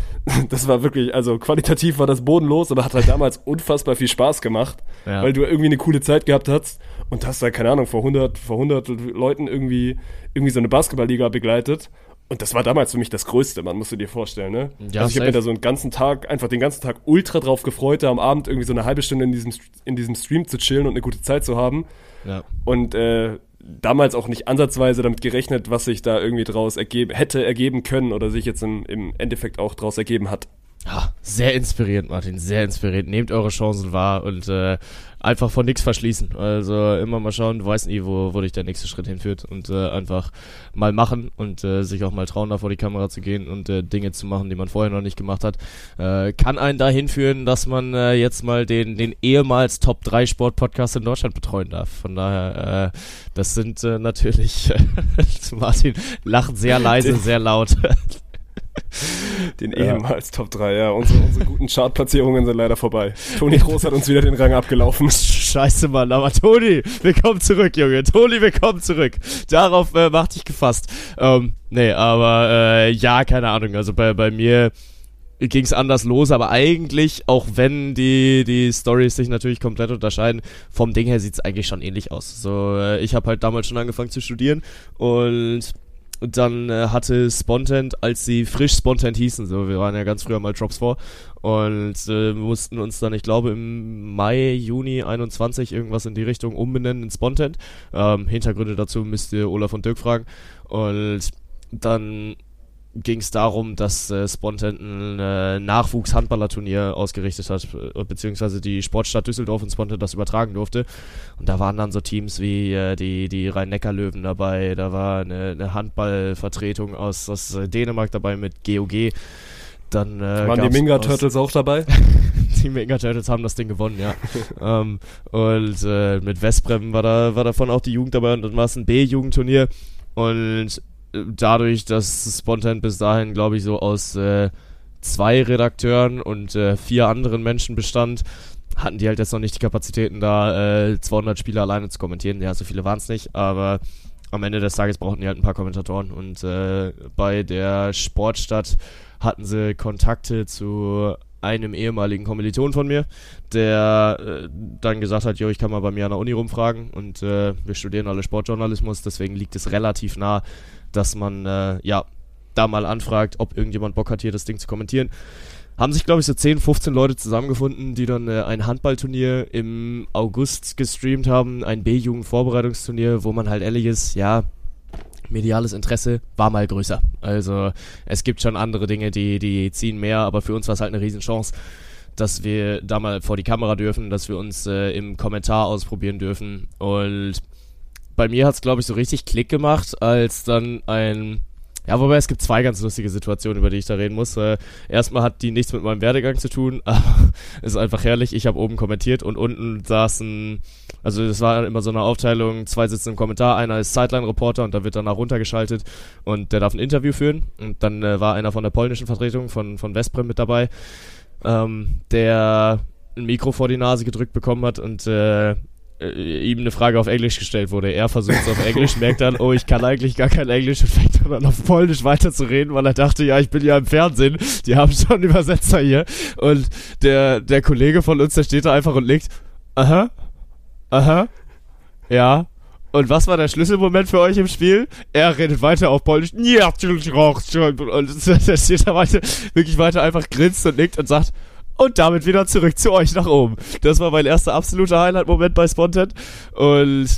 Das war wirklich, also qualitativ war das bodenlos, aber hat halt damals *laughs* unfassbar viel Spaß gemacht, ja. weil du irgendwie eine coole Zeit gehabt hast und hast da, keine Ahnung, vor 100, vor 100 Leuten irgendwie, irgendwie so eine Basketballliga begleitet. Und das war damals für mich das Größte, man musst du dir vorstellen, ne? Ja, also ich habe mir da so einen ganzen Tag, einfach den ganzen Tag ultra drauf gefreut, da am Abend irgendwie so eine halbe Stunde in diesem, in diesem Stream zu chillen und eine gute Zeit zu haben. Ja. Und äh, damals auch nicht ansatzweise damit gerechnet, was sich da irgendwie draus ergeben, hätte ergeben können oder sich jetzt im, im Endeffekt auch draus ergeben hat. Ja, sehr inspirierend, Martin, sehr inspirierend. Nehmt eure Chancen wahr und äh, einfach von nichts verschließen. Also immer mal schauen, du weißt nie, wo, wo dich der nächste Schritt hinführt und äh, einfach mal machen und äh, sich auch mal trauen, da vor die Kamera zu gehen und äh, Dinge zu machen, die man vorher noch nicht gemacht hat. Äh, kann einen dahin führen, dass man äh, jetzt mal den, den ehemals Top 3 Sport-Podcast in Deutschland betreuen darf. Von daher, äh, das sind äh, natürlich, *laughs* Martin lacht sehr leise, *laughs* sehr laut. Den ja. ehemals Top 3, ja. Unsere, unsere guten Chartplatzierungen sind leider vorbei. Toni Groß hat uns wieder den Rang abgelaufen. Scheiße, Mann. Aber Toni, willkommen zurück, Junge. Toni, willkommen zurück. Darauf äh, mach dich gefasst. Ähm, nee, aber äh, ja, keine Ahnung. Also bei, bei mir ging es anders los, aber eigentlich, auch wenn die, die Stories sich natürlich komplett unterscheiden, vom Ding her sieht es eigentlich schon ähnlich aus. So, äh, ich habe halt damals schon angefangen zu studieren und und dann äh, hatte Spontent, als sie frisch Spontent hießen, so, wir waren ja ganz früher mal Drops vor und äh, mussten uns dann, ich glaube, im Mai, Juni 21 irgendwas in die Richtung umbenennen in Spontent. Ähm, Hintergründe dazu müsst ihr Olaf und Dirk fragen. Und dann ging es darum, dass äh, Spontan ein äh, Nachwuchs-Handballerturnier ausgerichtet hat, äh, beziehungsweise die Sportstadt Düsseldorf und Spontan das übertragen durfte. Und da waren dann so Teams wie äh, die, die Rhein-Neckar-Löwen dabei, da war eine, eine Handballvertretung aus, aus äh, Dänemark dabei mit GOG. Dann, äh, Waren die Minga Turtles auch dabei? *laughs* die Minga Turtles haben das Ding gewonnen, ja. *laughs* ähm, und äh, mit Westbrem war da war davon auch die Jugend dabei und dann war es ein B-Jugendturnier. Und dadurch, dass Spontan bis dahin, glaube ich, so aus äh, zwei Redakteuren und äh, vier anderen Menschen bestand, hatten die halt jetzt noch nicht die Kapazitäten, da äh, 200 Spiele alleine zu kommentieren. Ja, so viele waren es nicht, aber am Ende des Tages brauchten die halt ein paar Kommentatoren. Und äh, bei der Sportstadt hatten sie Kontakte zu einem ehemaligen Kommiliton von mir, der äh, dann gesagt hat, jo, ich kann mal bei mir an der Uni rumfragen und äh, wir studieren alle Sportjournalismus, deswegen liegt es relativ nah, dass man äh, ja da mal anfragt, ob irgendjemand Bock hat, hier das Ding zu kommentieren. Haben sich, glaube ich, so 10, 15 Leute zusammengefunden, die dann äh, ein Handballturnier im August gestreamt haben, ein B-Jugend-Vorbereitungsturnier, wo man halt ehrlich ist, ja, mediales Interesse war mal größer. Also es gibt schon andere Dinge, die, die ziehen mehr, aber für uns war es halt eine Riesenchance, dass wir da mal vor die Kamera dürfen, dass wir uns äh, im Kommentar ausprobieren dürfen und bei mir hat es, glaube ich, so richtig Klick gemacht, als dann ein Ja, wobei es gibt zwei ganz lustige Situationen, über die ich da reden muss. Äh, erstmal hat die nichts mit meinem Werdegang zu tun, *laughs* aber ist einfach herrlich. Ich habe oben kommentiert und unten saßen, also es war immer so eine Aufteilung, zwei sitzen im Kommentar, einer ist Sideline-Reporter und da wird danach runtergeschaltet und der darf ein Interview führen. Und dann äh, war einer von der polnischen Vertretung von, von Westbrem mit dabei, ähm, der ein Mikro vor die Nase gedrückt bekommen hat und äh, äh, ihm eine Frage auf Englisch gestellt wurde. Er versucht es auf Englisch, merkt dann, oh, ich kann eigentlich gar kein Englisch und fängt dann an auf Polnisch weiterzureden, weil er dachte, ja, ich bin ja im Fernsehen, die haben schon einen Übersetzer hier. Und der, der Kollege von uns, der steht da einfach und legt, aha, aha, ja. Und was war der Schlüsselmoment für euch im Spiel? Er redet weiter auf Polnisch. Und *laughs* der steht da weiter, wirklich weiter einfach grinst und nickt und sagt, und damit wieder zurück zu euch nach oben. Das war mein erster absoluter Highlight-Moment bei Spontan. Und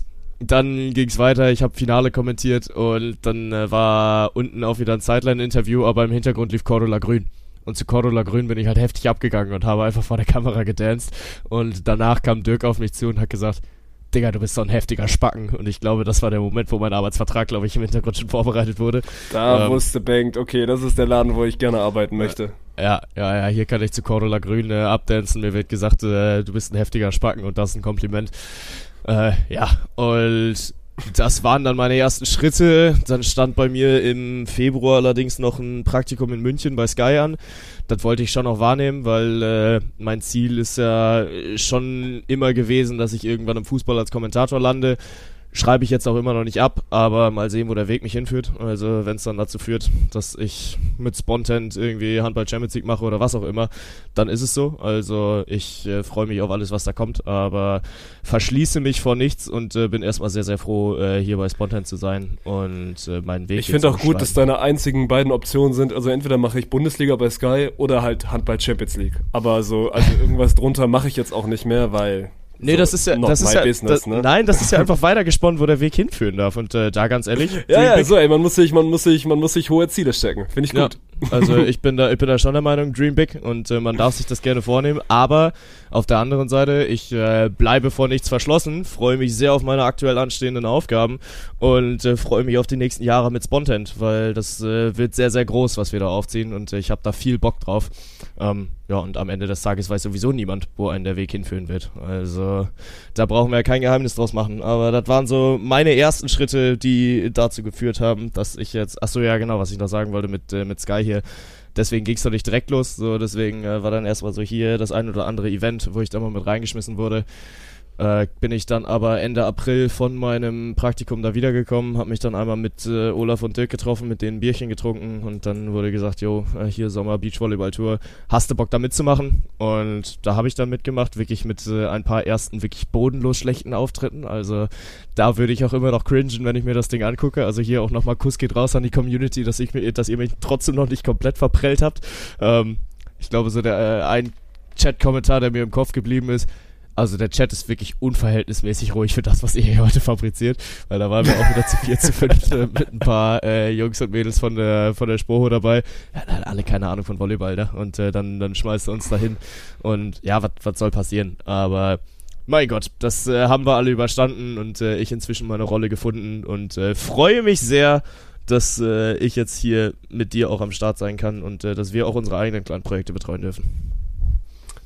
dann ging's weiter, ich habe Finale kommentiert und dann äh, war unten auch wieder ein Sideline-Interview, aber im Hintergrund lief Cordula Grün. Und zu Cordula Grün bin ich halt heftig abgegangen und habe einfach vor der Kamera gedanced. Und danach kam Dirk auf mich zu und hat gesagt, Digga, du bist so ein heftiger Spacken. Und ich glaube, das war der Moment, wo mein Arbeitsvertrag, glaube ich, im Hintergrund schon vorbereitet wurde. Da Ähm, wusste Bank, okay, das ist der Laden, wo ich gerne arbeiten möchte. Ja, ja, ja, hier kann ich zu Cordula Grün äh, abdancen. Mir wird gesagt, äh, du bist ein heftiger Spacken und das ist ein Kompliment. Äh, ja, und das waren dann meine ersten Schritte. Dann stand bei mir im Februar allerdings noch ein Praktikum in München bei Sky an. Das wollte ich schon noch wahrnehmen, weil äh, mein Ziel ist ja schon immer gewesen, dass ich irgendwann im Fußball als Kommentator lande. Schreibe ich jetzt auch immer noch nicht ab, aber mal sehen, wo der Weg mich hinführt. Also wenn es dann dazu führt, dass ich mit Spontent irgendwie Handball Champions League mache oder was auch immer, dann ist es so. Also ich äh, freue mich auf alles, was da kommt, aber verschließe mich vor nichts und äh, bin erstmal sehr, sehr froh, äh, hier bei Spontent zu sein und äh, meinen Weg Ich finde auch gut, dass deine einzigen beiden Optionen sind, also entweder mache ich Bundesliga bei Sky oder halt Handball Champions League. Aber so, also irgendwas drunter mache ich jetzt auch nicht mehr, weil. Nee, so, das ist ja, das ist ja, business, das, ne? nein, das ist ja *laughs* einfach weitergesponnen, wo der Weg hinführen darf. Und äh, da ganz ehrlich, Ja, ja, so, ey, man muss sich, man muss sich, man muss sich hohe Ziele stecken. Finde ich Ja, gut. Also ich bin da, ich bin da schon der Meinung, Dream Big und äh, man darf sich das gerne vornehmen. Aber auf der anderen Seite, ich äh, bleibe vor nichts verschlossen, freue mich sehr auf meine aktuell anstehenden Aufgaben und äh, freue mich auf die nächsten Jahre mit Spontent, weil das äh, wird sehr, sehr groß, was wir da aufziehen und äh, ich habe da viel Bock drauf. Ähm, ja, und am Ende des Tages weiß sowieso niemand, wo einen der Weg hinführen wird. Also da brauchen wir ja kein Geheimnis draus machen. Aber das waren so meine ersten Schritte, die dazu geführt haben, dass ich jetzt, ach so ja genau, was ich noch sagen wollte mit, äh, mit Sky hier. Deswegen ging es doch nicht direkt los. So, deswegen äh, war dann erstmal so hier das ein oder andere Event, wo ich da mal mit reingeschmissen wurde. Äh, bin ich dann aber Ende April von meinem Praktikum da wiedergekommen, habe mich dann einmal mit äh, Olaf und Dirk getroffen, mit denen Bierchen getrunken und dann wurde gesagt, jo, äh, hier Sommer Beachvolleyball Tour, hast du Bock da mitzumachen? Und da habe ich dann mitgemacht, wirklich mit äh, ein paar ersten wirklich bodenlos schlechten Auftritten. Also da würde ich auch immer noch cringen, wenn ich mir das Ding angucke. Also hier auch nochmal Kuss geht raus an die Community, dass ich dass ihr mich trotzdem noch nicht komplett verprellt habt. Ähm, ich glaube, so der äh, ein Chat-Kommentar, der mir im Kopf geblieben ist, also der Chat ist wirklich unverhältnismäßig ruhig für das, was ihr hier heute fabriziert, weil da waren wir auch wieder zu vier, zu fünf äh, *laughs* mit ein paar äh, Jungs und Mädels von der von der Spoho dabei. Ja, alle keine Ahnung von Volleyball, ne? Und äh, dann dann schmeißt er uns dahin und ja, was was soll passieren? Aber mein Gott, das äh, haben wir alle überstanden und äh, ich inzwischen meine Rolle gefunden und äh, freue mich sehr, dass ich jetzt hier mit dir auch am Start sein kann und dass wir auch unsere eigenen kleinen Projekte betreuen dürfen.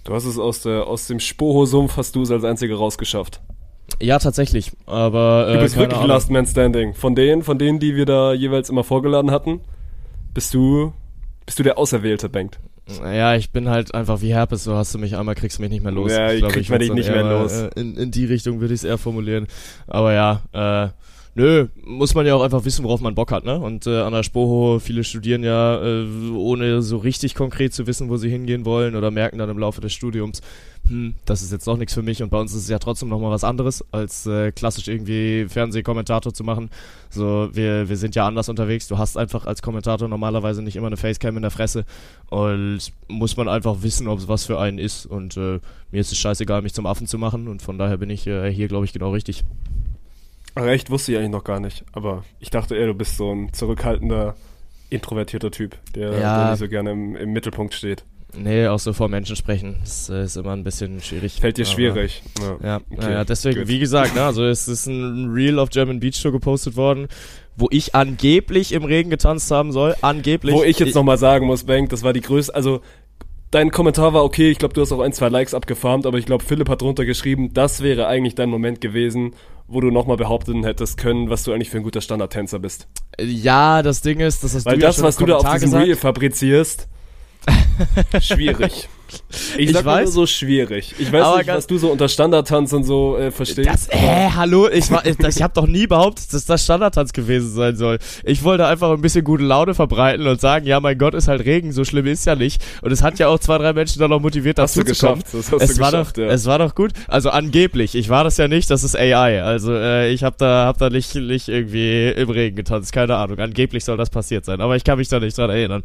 Du hast es aus, der, aus dem Spoho-Sumpf, hast du es als Einziger rausgeschafft. Ja, tatsächlich. Aber äh, Du bist wirklich Ahnung. Last Man Standing. Von denen, von denen, die wir da jeweils immer vorgeladen hatten, bist du, bist du der Auserwählte, Bengt. Ja, ich bin halt einfach wie Herpes, so hast du mich einmal, kriegst du mich nicht mehr los. Ja, ich glaub, man würd's dich dann nicht mehr los. Äh, in, in die Richtung würde ich es eher formulieren. Aber ja, äh, nö, muss man ja auch einfach wissen, worauf man Bock hat, ne? Und äh, an der Spoho, viele studieren ja, äh, ohne so richtig konkret zu wissen, wo sie hingehen wollen oder merken dann im Laufe des Studiums, hm, das ist jetzt doch nichts für mich und bei uns ist es ja trotzdem nochmal was anderes, als äh, klassisch irgendwie Fernsehkommentator zu machen. So, wir, wir sind ja anders unterwegs. Du hast einfach als Kommentator normalerweise nicht immer eine Facecam in der Fresse und muss man einfach wissen, ob es was für einen ist. Und äh, mir ist es scheißegal, mich zum Affen zu machen und von daher bin ich äh, hier, glaube ich, genau richtig. Recht wusste ich eigentlich noch gar nicht. Aber ich dachte eher, du bist so ein zurückhaltender, introvertierter Typ, der, Ja. der nicht so gerne im, im Mittelpunkt steht. Nee, auch so vor Menschen sprechen, das äh, ist immer ein bisschen schwierig. Fällt dir Aber- schwierig. Ja, Okay, ja deswegen, gut. wie gesagt, ne, also es ist ein Reel auf German Beach Tour gepostet worden, wo ich angeblich im Regen getanzt haben soll. Angeblich. Wo ich jetzt nochmal sagen muss, Bank, das war die größte, also dein Kommentar war okay, ich glaube, du hast auch ein, zwei Likes abgefarmt, aber ich glaube, Philipp hat drunter geschrieben, das wäre eigentlich dein Moment gewesen, wo du nochmal behaupten hättest können, was du eigentlich für ein guter Standardtänzer bist. Ja, das Ding ist, das hast Weil du ja das, schon was du da auf diesem gesagt. Reel fabrizierst, *laughs* schwierig. Ich Ich sag weiß. so schwierig. Ich weiß Aber nicht, was du so unter Standardtanz und so äh, verstehst. Das, äh, hallo, ich, war, ich, ich habe doch nie behauptet, dass das Standardtanz gewesen sein soll. Ich wollte einfach ein bisschen gute Laune verbreiten und sagen, ja, mein Gott, ist halt Regen, so schlimm ist ja nicht. Und es hat ja auch zwei, drei Menschen dann noch motiviert, Hast du dazu zu kommen. geschafft, das hast es du war geschafft, doch, ja. es war doch gut. Also angeblich, ich war das ja nicht, das ist AI. Also äh, ich habe da, hab da nicht, nicht irgendwie im Regen getanzt, keine Ahnung. Angeblich soll das passiert sein, aber ich kann mich da nicht dran erinnern.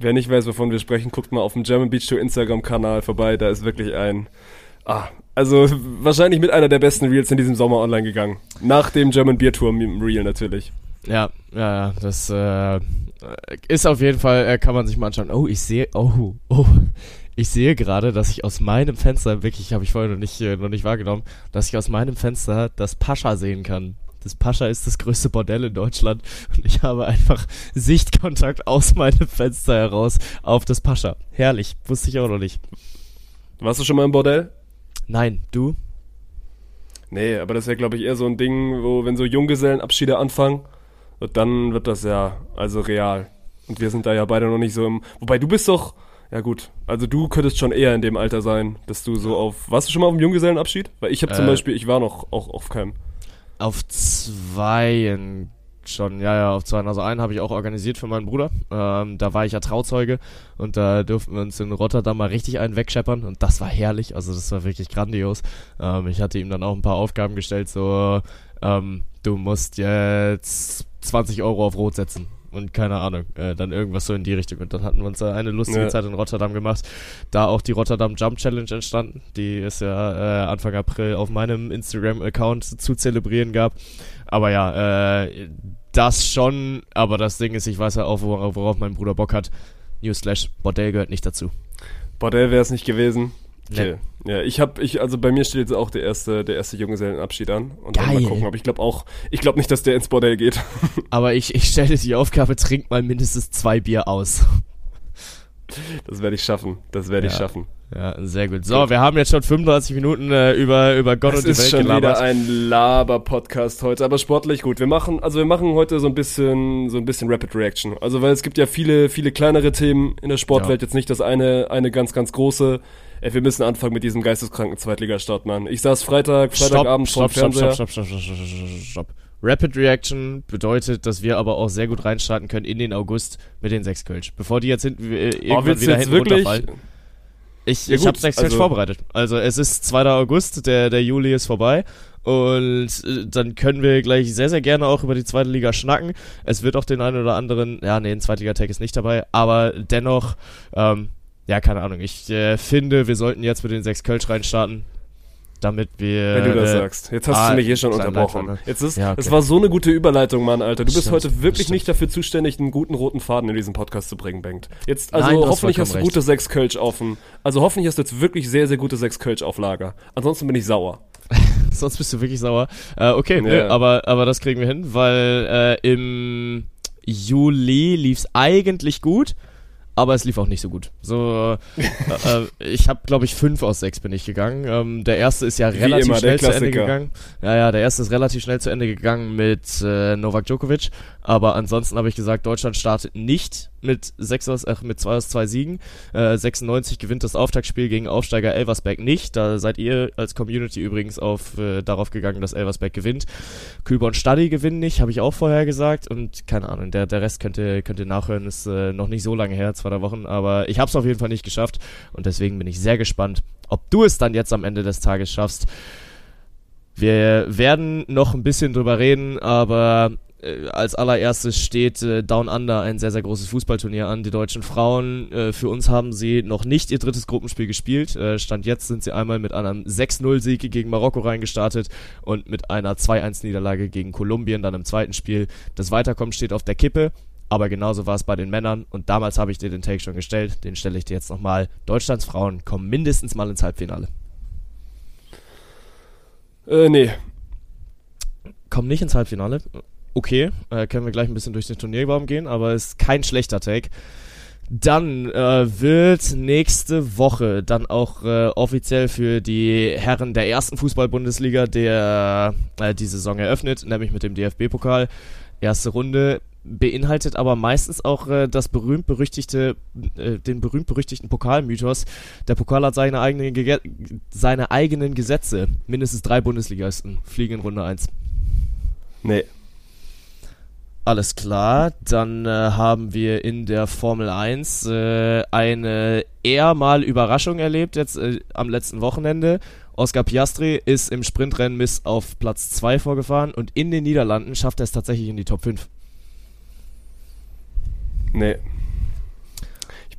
Wer nicht weiß, wovon wir sprechen, guckt mal auf dem German Beach Tour Instagram-Kanal vorbei. Da ist wirklich ein. Ah, also wahrscheinlich mit einer der besten Reels in diesem Sommer online gegangen. Nach dem German Beer Tour Reel natürlich. Ja, ja, das äh, ist auf jeden Fall, äh, kann man sich mal anschauen. Oh, ich sehe, oh, oh, ich sehe gerade, dass ich aus meinem Fenster, wirklich, habe ich vorher noch nicht, äh, noch nicht wahrgenommen, dass ich aus meinem Fenster das Pascha sehen kann. Das Pascha ist das größte Bordell in Deutschland und ich habe einfach Sichtkontakt aus meinem Fenster heraus auf das Pascha. Herrlich, wusste ich auch noch nicht. Warst du schon mal im Bordell? Nein, du? Nee, aber das wäre, glaube ich, eher so ein Ding, wo, wenn so Junggesellenabschiede anfangen, dann wird das ja, also real. Und wir sind da ja beide noch nicht so im. Wobei du bist doch. Ja gut, also du könntest schon eher in dem Alter sein, dass du so auf. Warst du schon mal auf dem Junggesellenabschied? Weil ich habe zum Äh. Beispiel, ich war noch auch auf keinem. Auf zweien schon, ja, ja, auf zweien. Also einen habe ich auch organisiert für meinen Bruder. Ähm, da war ich ja Trauzeuge und da durften wir uns in Rotterdam mal richtig einen wegscheppern und das war herrlich. Also das war wirklich grandios. Ähm, ich hatte ihm dann auch ein paar Aufgaben gestellt, so, ähm, du musst jetzt 20 Euro auf Rot setzen. Und keine Ahnung, äh, dann irgendwas so in die Richtung. Und dann hatten wir uns eine lustige Ja. Zeit in Rotterdam gemacht. Da auch die Rotterdam Jump Challenge entstanden. Die ist ja äh, Anfang April auf meinem Instagram-Account zu zelebrieren gab. Aber ja, äh, das schon. Aber das Ding ist, ich weiß ja auch, worauf, worauf mein Bruder Bock hat. Newsflash, Bordell gehört nicht dazu. Bordell wäre es nicht gewesen. Okay. Ja, ich habe, ich, also bei mir steht jetzt auch der erste, der erste Junggesellenabschied an. Und dann Geil. mal gucken, aber ich glaube auch, ich glaube nicht, dass der ins Bordell geht. *laughs* Aber ich, ich stelle die Aufgabe, trink mal mindestens zwei Bier aus. *laughs* Das werde ich schaffen. Das werde ich Ja. schaffen. Ja, sehr gut. So, wir haben jetzt schon 35 Minuten äh, über, über Gott Es und die ist Welt schon gelabert. wieder ein Laber-Podcast heute, aber sportlich gut. Wir machen, also wir machen heute so ein bisschen, so ein bisschen Rapid Reaction. Also weil es gibt ja viele, viele kleinere Themen in der Sportwelt. Ja. Jetzt nicht das eine, eine ganz, ganz große. Äh, wir müssen anfangen mit diesem geisteskranken Zweitligastart, Mann. Ich saß Freitag, Freitagabend stopp, stopp, stopp, Fernseher. stopp, stopp, stopp, stopp, stopp, stopp. Rapid Reaction bedeutet, dass wir aber auch sehr gut reinstarten können in den August mit den sechs Kölsch. Bevor die jetzt hinten, äh, Oh, irgendwann du wieder hinten wirklich? runterfallen. Ich, Ja ich habe sechs Kölsch also- vorbereitet. Also es ist 2. August, der, der Juli ist vorbei. Und äh, dann können wir gleich sehr, sehr gerne auch über die zweite Liga schnacken. Es wird auch den einen oder anderen, ja, nee, ein Zweitliga-Tag ist nicht dabei, aber dennoch, ähm, ja, keine Ahnung. Ich äh, finde, wir sollten jetzt mit den sechs Kölsch reinstarten, damit wir. Wenn du das äh, sagst. Jetzt hast ah, du mich hier schon unterbrochen. Leitfaden. Jetzt ist, Ja, okay. es war so eine gute Überleitung, Mann, Alter. Du bist Stimmt, heute wirklich stimmt. nicht dafür zuständig, einen guten roten Faden in diesen Podcast zu bringen, Bengt. Jetzt, also Nein, hoffentlich hast du gute sechs Kölsch auf dem, also hoffentlich hast du jetzt wirklich sehr, sehr gute sechs Kölsch auf Lager. Ansonsten bin ich sauer. *laughs* Sonst bist du wirklich sauer. Äh, okay, Ja. nö, aber, aber das kriegen wir hin, weil äh, im Juli lief's eigentlich gut, aber es lief auch nicht so gut. So, äh, äh, ich habe, glaube ich, fünf aus sechs bin ich gegangen. Ähm, der erste ist ja Wie relativ immer, schnell zu Ende gegangen. Ja, ja, der erste ist relativ schnell zu Ende gegangen mit äh, Novak Djokovic. Aber ansonsten habe ich gesagt, Deutschland startet nicht mit sechs aus, ach, mit zwei aus zwei Siegen. Äh, 96 gewinnt das Auftaktspiel gegen Aufsteiger Elversberg nicht. Da seid ihr als Community übrigens auf, äh, darauf gegangen, dass Elversberg gewinnt. Kühlborn Stadi gewinnen nicht, habe ich auch vorher gesagt. Und keine Ahnung, der, der Rest könnt ihr, könnt ihr nachhören, ist äh, noch nicht so lange her, zwei, drei Wochen. Aber ich habe es auf jeden Fall nicht geschafft. Und deswegen bin ich sehr gespannt, ob du es dann jetzt am Ende des Tages schaffst. Wir werden noch ein bisschen drüber reden, aber äh, als allererstes steht äh, Down Under ein sehr, sehr großes Fußballturnier an. Die deutschen Frauen, äh, für uns haben sie noch nicht ihr drittes Gruppenspiel gespielt. Äh, Stand jetzt sind sie einmal mit einem 6-0-Sieg gegen Marokko reingestartet und mit einer 2-1-Niederlage gegen Kolumbien dann im zweiten Spiel. Das Weiterkommen steht auf der Kippe. Aber genauso war es bei den Männern und damals habe ich dir den Take schon gestellt, den stelle ich dir jetzt nochmal. Deutschlands Frauen kommen mindestens mal ins Halbfinale. Äh, nee. Kommen nicht ins Halbfinale? Okay. Äh, können wir gleich ein bisschen durch den Turnierbaum gehen, aber ist kein schlechter Take. Dann äh, wird nächste Woche dann auch äh, offiziell für die Herren der ersten Fußball-Bundesliga der äh, die Saison eröffnet, nämlich mit dem DFB-Pokal. Erste Runde beinhaltet aber meistens auch äh, das berühmt berüchtigte äh, den berühmt berüchtigten Pokalmythos. Der Pokal hat seine eigenen Ge seine eigenen Gesetze. Mindestens drei Bundesligisten fliegen in Runde 1. Nee. Alles klar, dann äh, haben wir in der Formel 1 äh, eine eher mal Überraschung erlebt, jetzt äh, am letzten Wochenende. Oscar Piastri ist im Sprintrennen bis auf Platz 2 vorgefahren und in den Niederlanden schafft er es tatsächlich in die Top 5. Nee.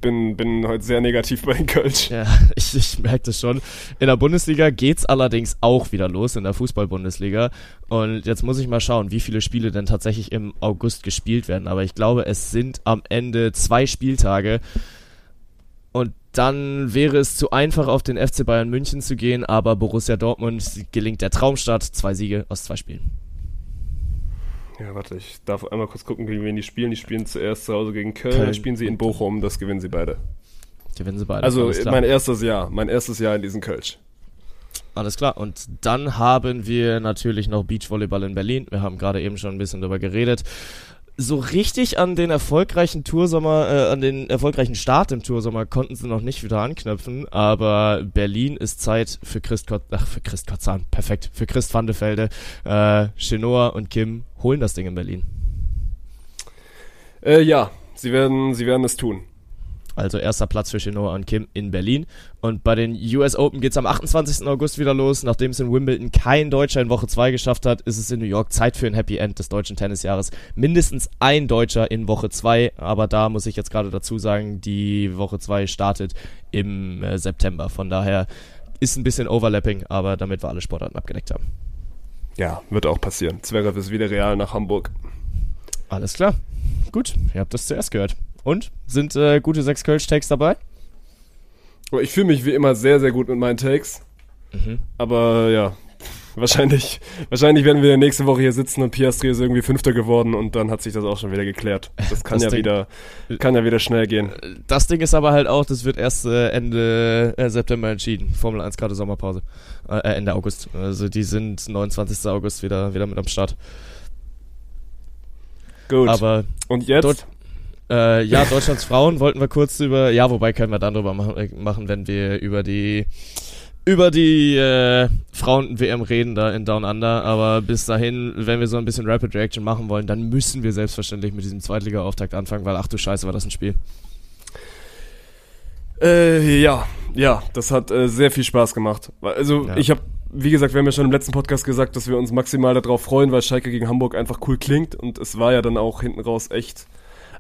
Bin, bin heute sehr negativ bei den Kölsch. Ja, *laughs* ich, ich merke das schon. In der Bundesliga geht's allerdings auch wieder los, in der Fußball-Bundesliga. Und jetzt muss ich mal schauen, wie viele Spiele denn tatsächlich im August gespielt werden. Aber ich glaube, es sind am Ende zwei Spieltage. Und dann wäre es zu einfach, auf den FC Bayern München zu gehen. Aber Borussia Dortmund gelingt der Traumstart. Zwei Siege aus zwei Spielen. Ja, warte, ich darf einmal kurz gucken, gegen wen die spielen. Die spielen zuerst zu Hause gegen Köln, Köln. dann spielen sie in Bochum, das gewinnen sie beide. Gewinnen sie beide. Also mein erstes Jahr, mein erstes Jahr in diesem Kölsch. Alles klar. Und dann haben wir natürlich noch Beachvolleyball in Berlin. Wir haben gerade eben schon ein bisschen darüber geredet. So richtig an den erfolgreichen Toursommer, äh, an den erfolgreichen Start im Toursommer konnten sie noch nicht wieder anknüpfen, aber Berlin ist Zeit für Christ ach, für Christ Kotzahn, perfekt, für Christ Vandefelde, äh, Chenoa und Kim holen das Ding in Berlin. Äh, ja, sie werden, sie werden es tun. Also erster Platz für Chenoa und Kim in Berlin. Und bei den US Open geht's am 28. August wieder los. Nachdem es in Wimbledon kein Deutscher in Woche 2 geschafft hat, ist es in New York Zeit für ein Happy End des deutschen Tennisjahres. Mindestens ein Deutscher in Woche 2. Aber da muss ich jetzt gerade dazu sagen, die Woche 2 startet im äh, September. Von daher ist ein bisschen Overlapping, aber damit wir alle Sportarten abgedeckt haben. Ja, wird auch passieren. Zverev ist wieder real nach Hamburg. Alles klar. Gut, ihr habt das zuerst gehört. Und? Sind äh, gute sechs Kölsch-Takes dabei? Ich fühle mich wie immer sehr, sehr gut mit meinen Takes. Mhm. Aber ja, wahrscheinlich, wahrscheinlich werden wir nächste Woche hier sitzen und Piastri ist irgendwie Fünfter geworden und dann hat sich das auch schon wieder geklärt. Das kann Das ja Ding- wieder, kann ja wieder schnell gehen. Das Ding ist aber halt auch, das wird erst äh, Ende äh, September entschieden. Formel 1 gerade Sommerpause. Äh, äh, Ende August. Also die sind 29. August wieder, wieder mit am Start. Gut. Aber und jetzt? dort- äh, ja, Deutschlands Frauen wollten wir kurz über, ja, wobei können wir dann drüber machen, äh, machen wenn wir über die über die äh, Frauen-WM reden da in Down Under, aber bis dahin, wenn wir so ein bisschen Rapid Reaction machen wollen, dann müssen wir selbstverständlich mit diesem Zweitliga-Auftakt anfangen, weil ach du Scheiße, war das ein Spiel. Äh, ja, ja, das hat äh, sehr viel Spaß gemacht. Also Ja. ich habe, wie gesagt, wir haben ja schon im letzten Podcast gesagt, dass wir uns maximal darauf freuen, weil Schalke gegen Hamburg einfach cool klingt und es war ja dann auch hinten raus echt,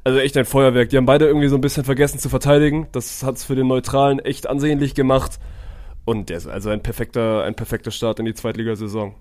also echt ein Feuerwerk. Die haben beide irgendwie so ein bisschen vergessen zu verteidigen. Das hat's für den Neutralen echt ansehnlich gemacht. Und der ist also ein perfekter, ein perfekter Start in die Zweitligasaison.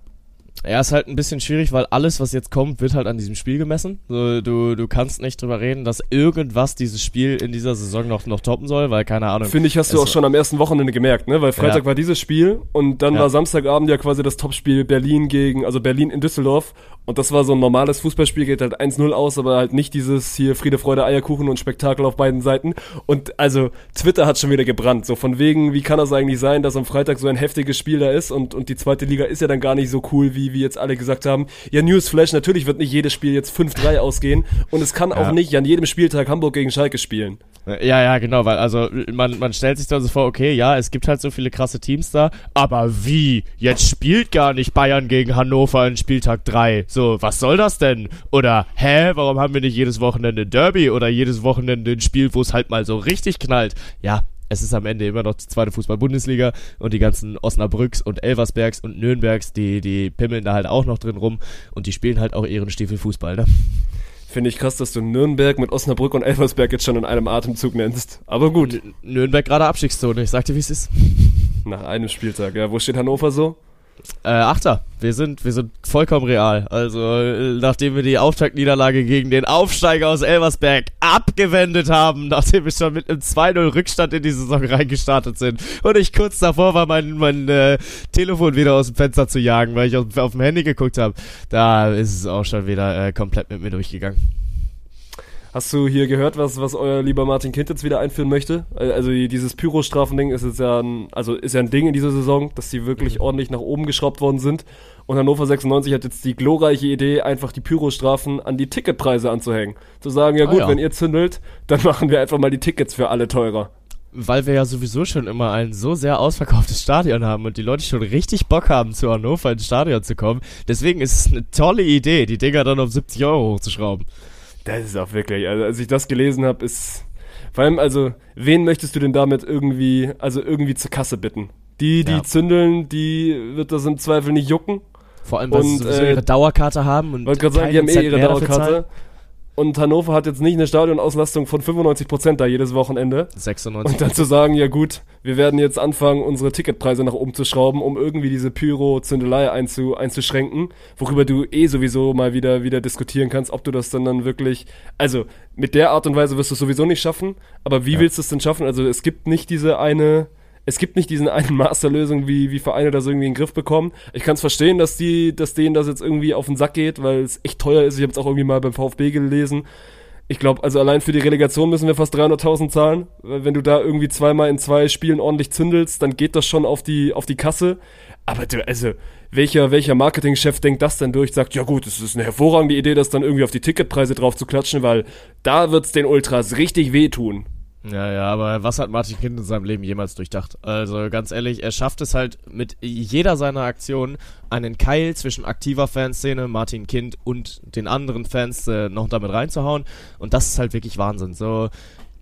Ja, ist halt ein bisschen schwierig, weil alles, was jetzt kommt, wird halt an diesem Spiel gemessen. So, du, du kannst nicht drüber reden, dass irgendwas dieses Spiel in dieser Saison noch, noch toppen soll, weil keine Ahnung. Finde ich, hast du auch schon am ersten Wochenende gemerkt, ne? Weil Freitag Ja. war dieses Spiel und dann Ja. war Samstagabend ja quasi das Topspiel Berlin gegen, also Berlin in Düsseldorf. Und das war so ein normales Fußballspiel, geht halt 1-0 aus, aber halt nicht dieses hier Friede, Freude, Eierkuchen und Spektakel auf beiden Seiten. Und also Twitter hat schon wieder gebrannt. So von wegen, wie kann das eigentlich sein, dass am Freitag so ein heftiges Spiel da ist und, und die zweite Liga ist ja dann gar nicht so cool, wie, wie jetzt alle gesagt haben. Ja, Newsflash, natürlich wird nicht jedes Spiel jetzt 5-3 ausgehen und es kann auch Ja. nicht an jedem Spieltag Hamburg gegen Schalke spielen. Ja, ja, genau, weil also man, man stellt sich da so vor, okay, ja, es gibt halt so viele krasse Teams da, aber wie? Jetzt spielt gar nicht Bayern gegen Hannover in Spieltag 3. So, was soll das denn? Oder, hä, warum haben wir nicht jedes Wochenende ein Derby oder jedes Wochenende ein Spiel, wo es halt mal so richtig knallt? Ja, es ist am Ende immer noch die zweite Fußball-Bundesliga und die ganzen Osnabrücks und Elversbergs und Nürnbergs, die, die pimmeln da halt auch noch drin rum und die spielen halt auch ihren Stiefel Fußball, ne? Finde ich krass, dass du Nürnberg mit Osnabrück und Elversberg jetzt schon in einem Atemzug nennst. Aber gut, N Nürnberg gerade Abstiegszone, ich sagte, wie es ist. nach einem Spieltag. Ja, wo steht Hannover so? Äh, Achter. Wir sind, wir sind vollkommen real. Also, äh, nachdem wir die Auftaktniederlage gegen den Aufsteiger aus Elversberg abgewendet haben, nachdem wir schon mit einem 2-0 Rückstand in die Saison reingestartet sind und ich kurz davor war, mein, mein äh, Telefon wieder aus dem Fenster zu jagen, weil ich auf, auf dem Handy geguckt habe, da ist es auch schon wieder äh, komplett mit mir durchgegangen. Hast du hier gehört, was, was euer lieber Martin Kind jetzt wieder einführen möchte? Also dieses Pyro-Strafending ist jetzt ja ein, also ist ja ein Ding in dieser Saison, dass die wirklich ordentlich nach oben geschraubt worden sind. Und Hannover 96 hat jetzt die glorreiche Idee, einfach die Pyro-Strafen an die Ticketpreise anzuhängen. Zu sagen, ja Ah, gut, ja. wenn ihr zündelt, dann machen wir einfach mal die Tickets für alle teurer. weil wir ja sowieso schon immer ein so sehr ausverkauftes Stadion haben und die Leute schon richtig Bock haben, zu Hannover ins Stadion zu kommen. Deswegen ist es eine tolle Idee, die Dinger dann auf 70 Euro hochzuschrauben. Das ist auch wirklich, also als ich das gelesen habe, ist vor allem, also wen möchtest du denn damit irgendwie, also irgendwie zur Kasse bitten? Die, die Ja. zündeln, die wird das im Zweifel nicht jucken. Vor allem, weil sie Und, sowieso äh, ihre Dauerkarte haben und Wollte gerade sagen, die haben eh ihre. Dauerkarte. Und Hannover hat jetzt nicht eine Stadionauslastung von 95% da jedes Wochenende. 96. Und dann zu sagen, ja gut, wir werden jetzt anfangen, unsere Ticketpreise nach oben zu schrauben, um irgendwie diese Pyro-Zündelei einzu, einzuschränken, worüber du eh sowieso mal wieder, wieder diskutieren kannst, ob du das dann dann wirklich, also mit der Art und Weise wirst du es sowieso nicht schaffen, aber wie Ja. willst du es denn schaffen? Also es gibt nicht diese eine, es gibt nicht diesen einen Masterlösung, wie, wie Vereine das irgendwie in den Griff bekommen. Ich kann es verstehen, dass die, dass denen das jetzt irgendwie auf den Sack geht, weil es echt teuer ist. Ich habe es auch irgendwie mal beim VfB gelesen. Ich glaube, also allein für die Relegation müssen wir fast 300.000 zahlen. Wenn du da irgendwie zweimal in zwei Spielen ordentlich zündelst, dann geht das schon auf die, auf die Kasse. Aber du, also, welcher, welcher Marketingchef denkt das denn durch? Sagt, ja gut, es ist eine hervorragende Idee, das dann irgendwie auf die Ticketpreise drauf zu klatschen, weil da wird's den Ultras richtig wehtun. Ja, ja, aber was hat Martin Kind in seinem Leben jemals durchdacht? Also ganz ehrlich, er schafft es halt mit jeder seiner Aktionen einen Keil zwischen aktiver Fanszene, Martin Kind und den anderen Fans äh, noch damit reinzuhauen. Und das ist halt wirklich Wahnsinn. So,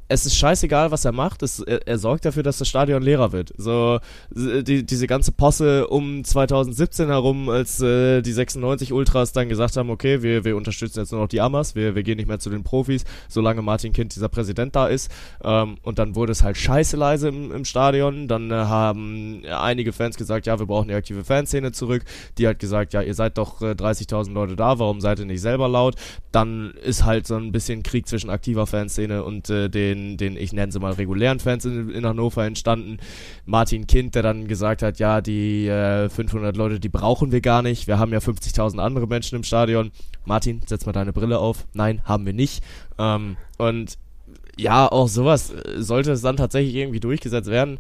es ist scheißegal, was er macht. Es, er, er sorgt dafür, dass das Stadion leerer wird. So die, diese ganze Posse um 2017 herum, als äh, die 96 Ultras dann gesagt haben, okay, wir, wir unterstützen jetzt nur noch die Amas, wir, wir gehen nicht mehr zu den Profis, solange Martin Kind dieser Präsident da ist. Ähm, und dann wurde es halt scheiße leise im, im Stadion. Dann äh, haben einige Fans gesagt, ja, wir brauchen die aktive Fanszene zurück. Die hat gesagt, ja, ihr seid doch äh, 30.000 Leute da, warum seid ihr nicht selber laut? Dann ist halt so ein bisschen Krieg zwischen aktiver Fanszene und äh, den, den, ich nenne sie mal regulären Fans in, in Hannover entstanden. Martin Kind, der dann gesagt hat, ja, die äh, 500 Leute, die brauchen wir gar nicht. Wir haben ja 50.000 andere Menschen im Stadion. Martin, setz mal deine Brille auf. Nein, haben wir nicht. Ähm, und ja, auch sowas äh, sollte es dann tatsächlich irgendwie durchgesetzt werden,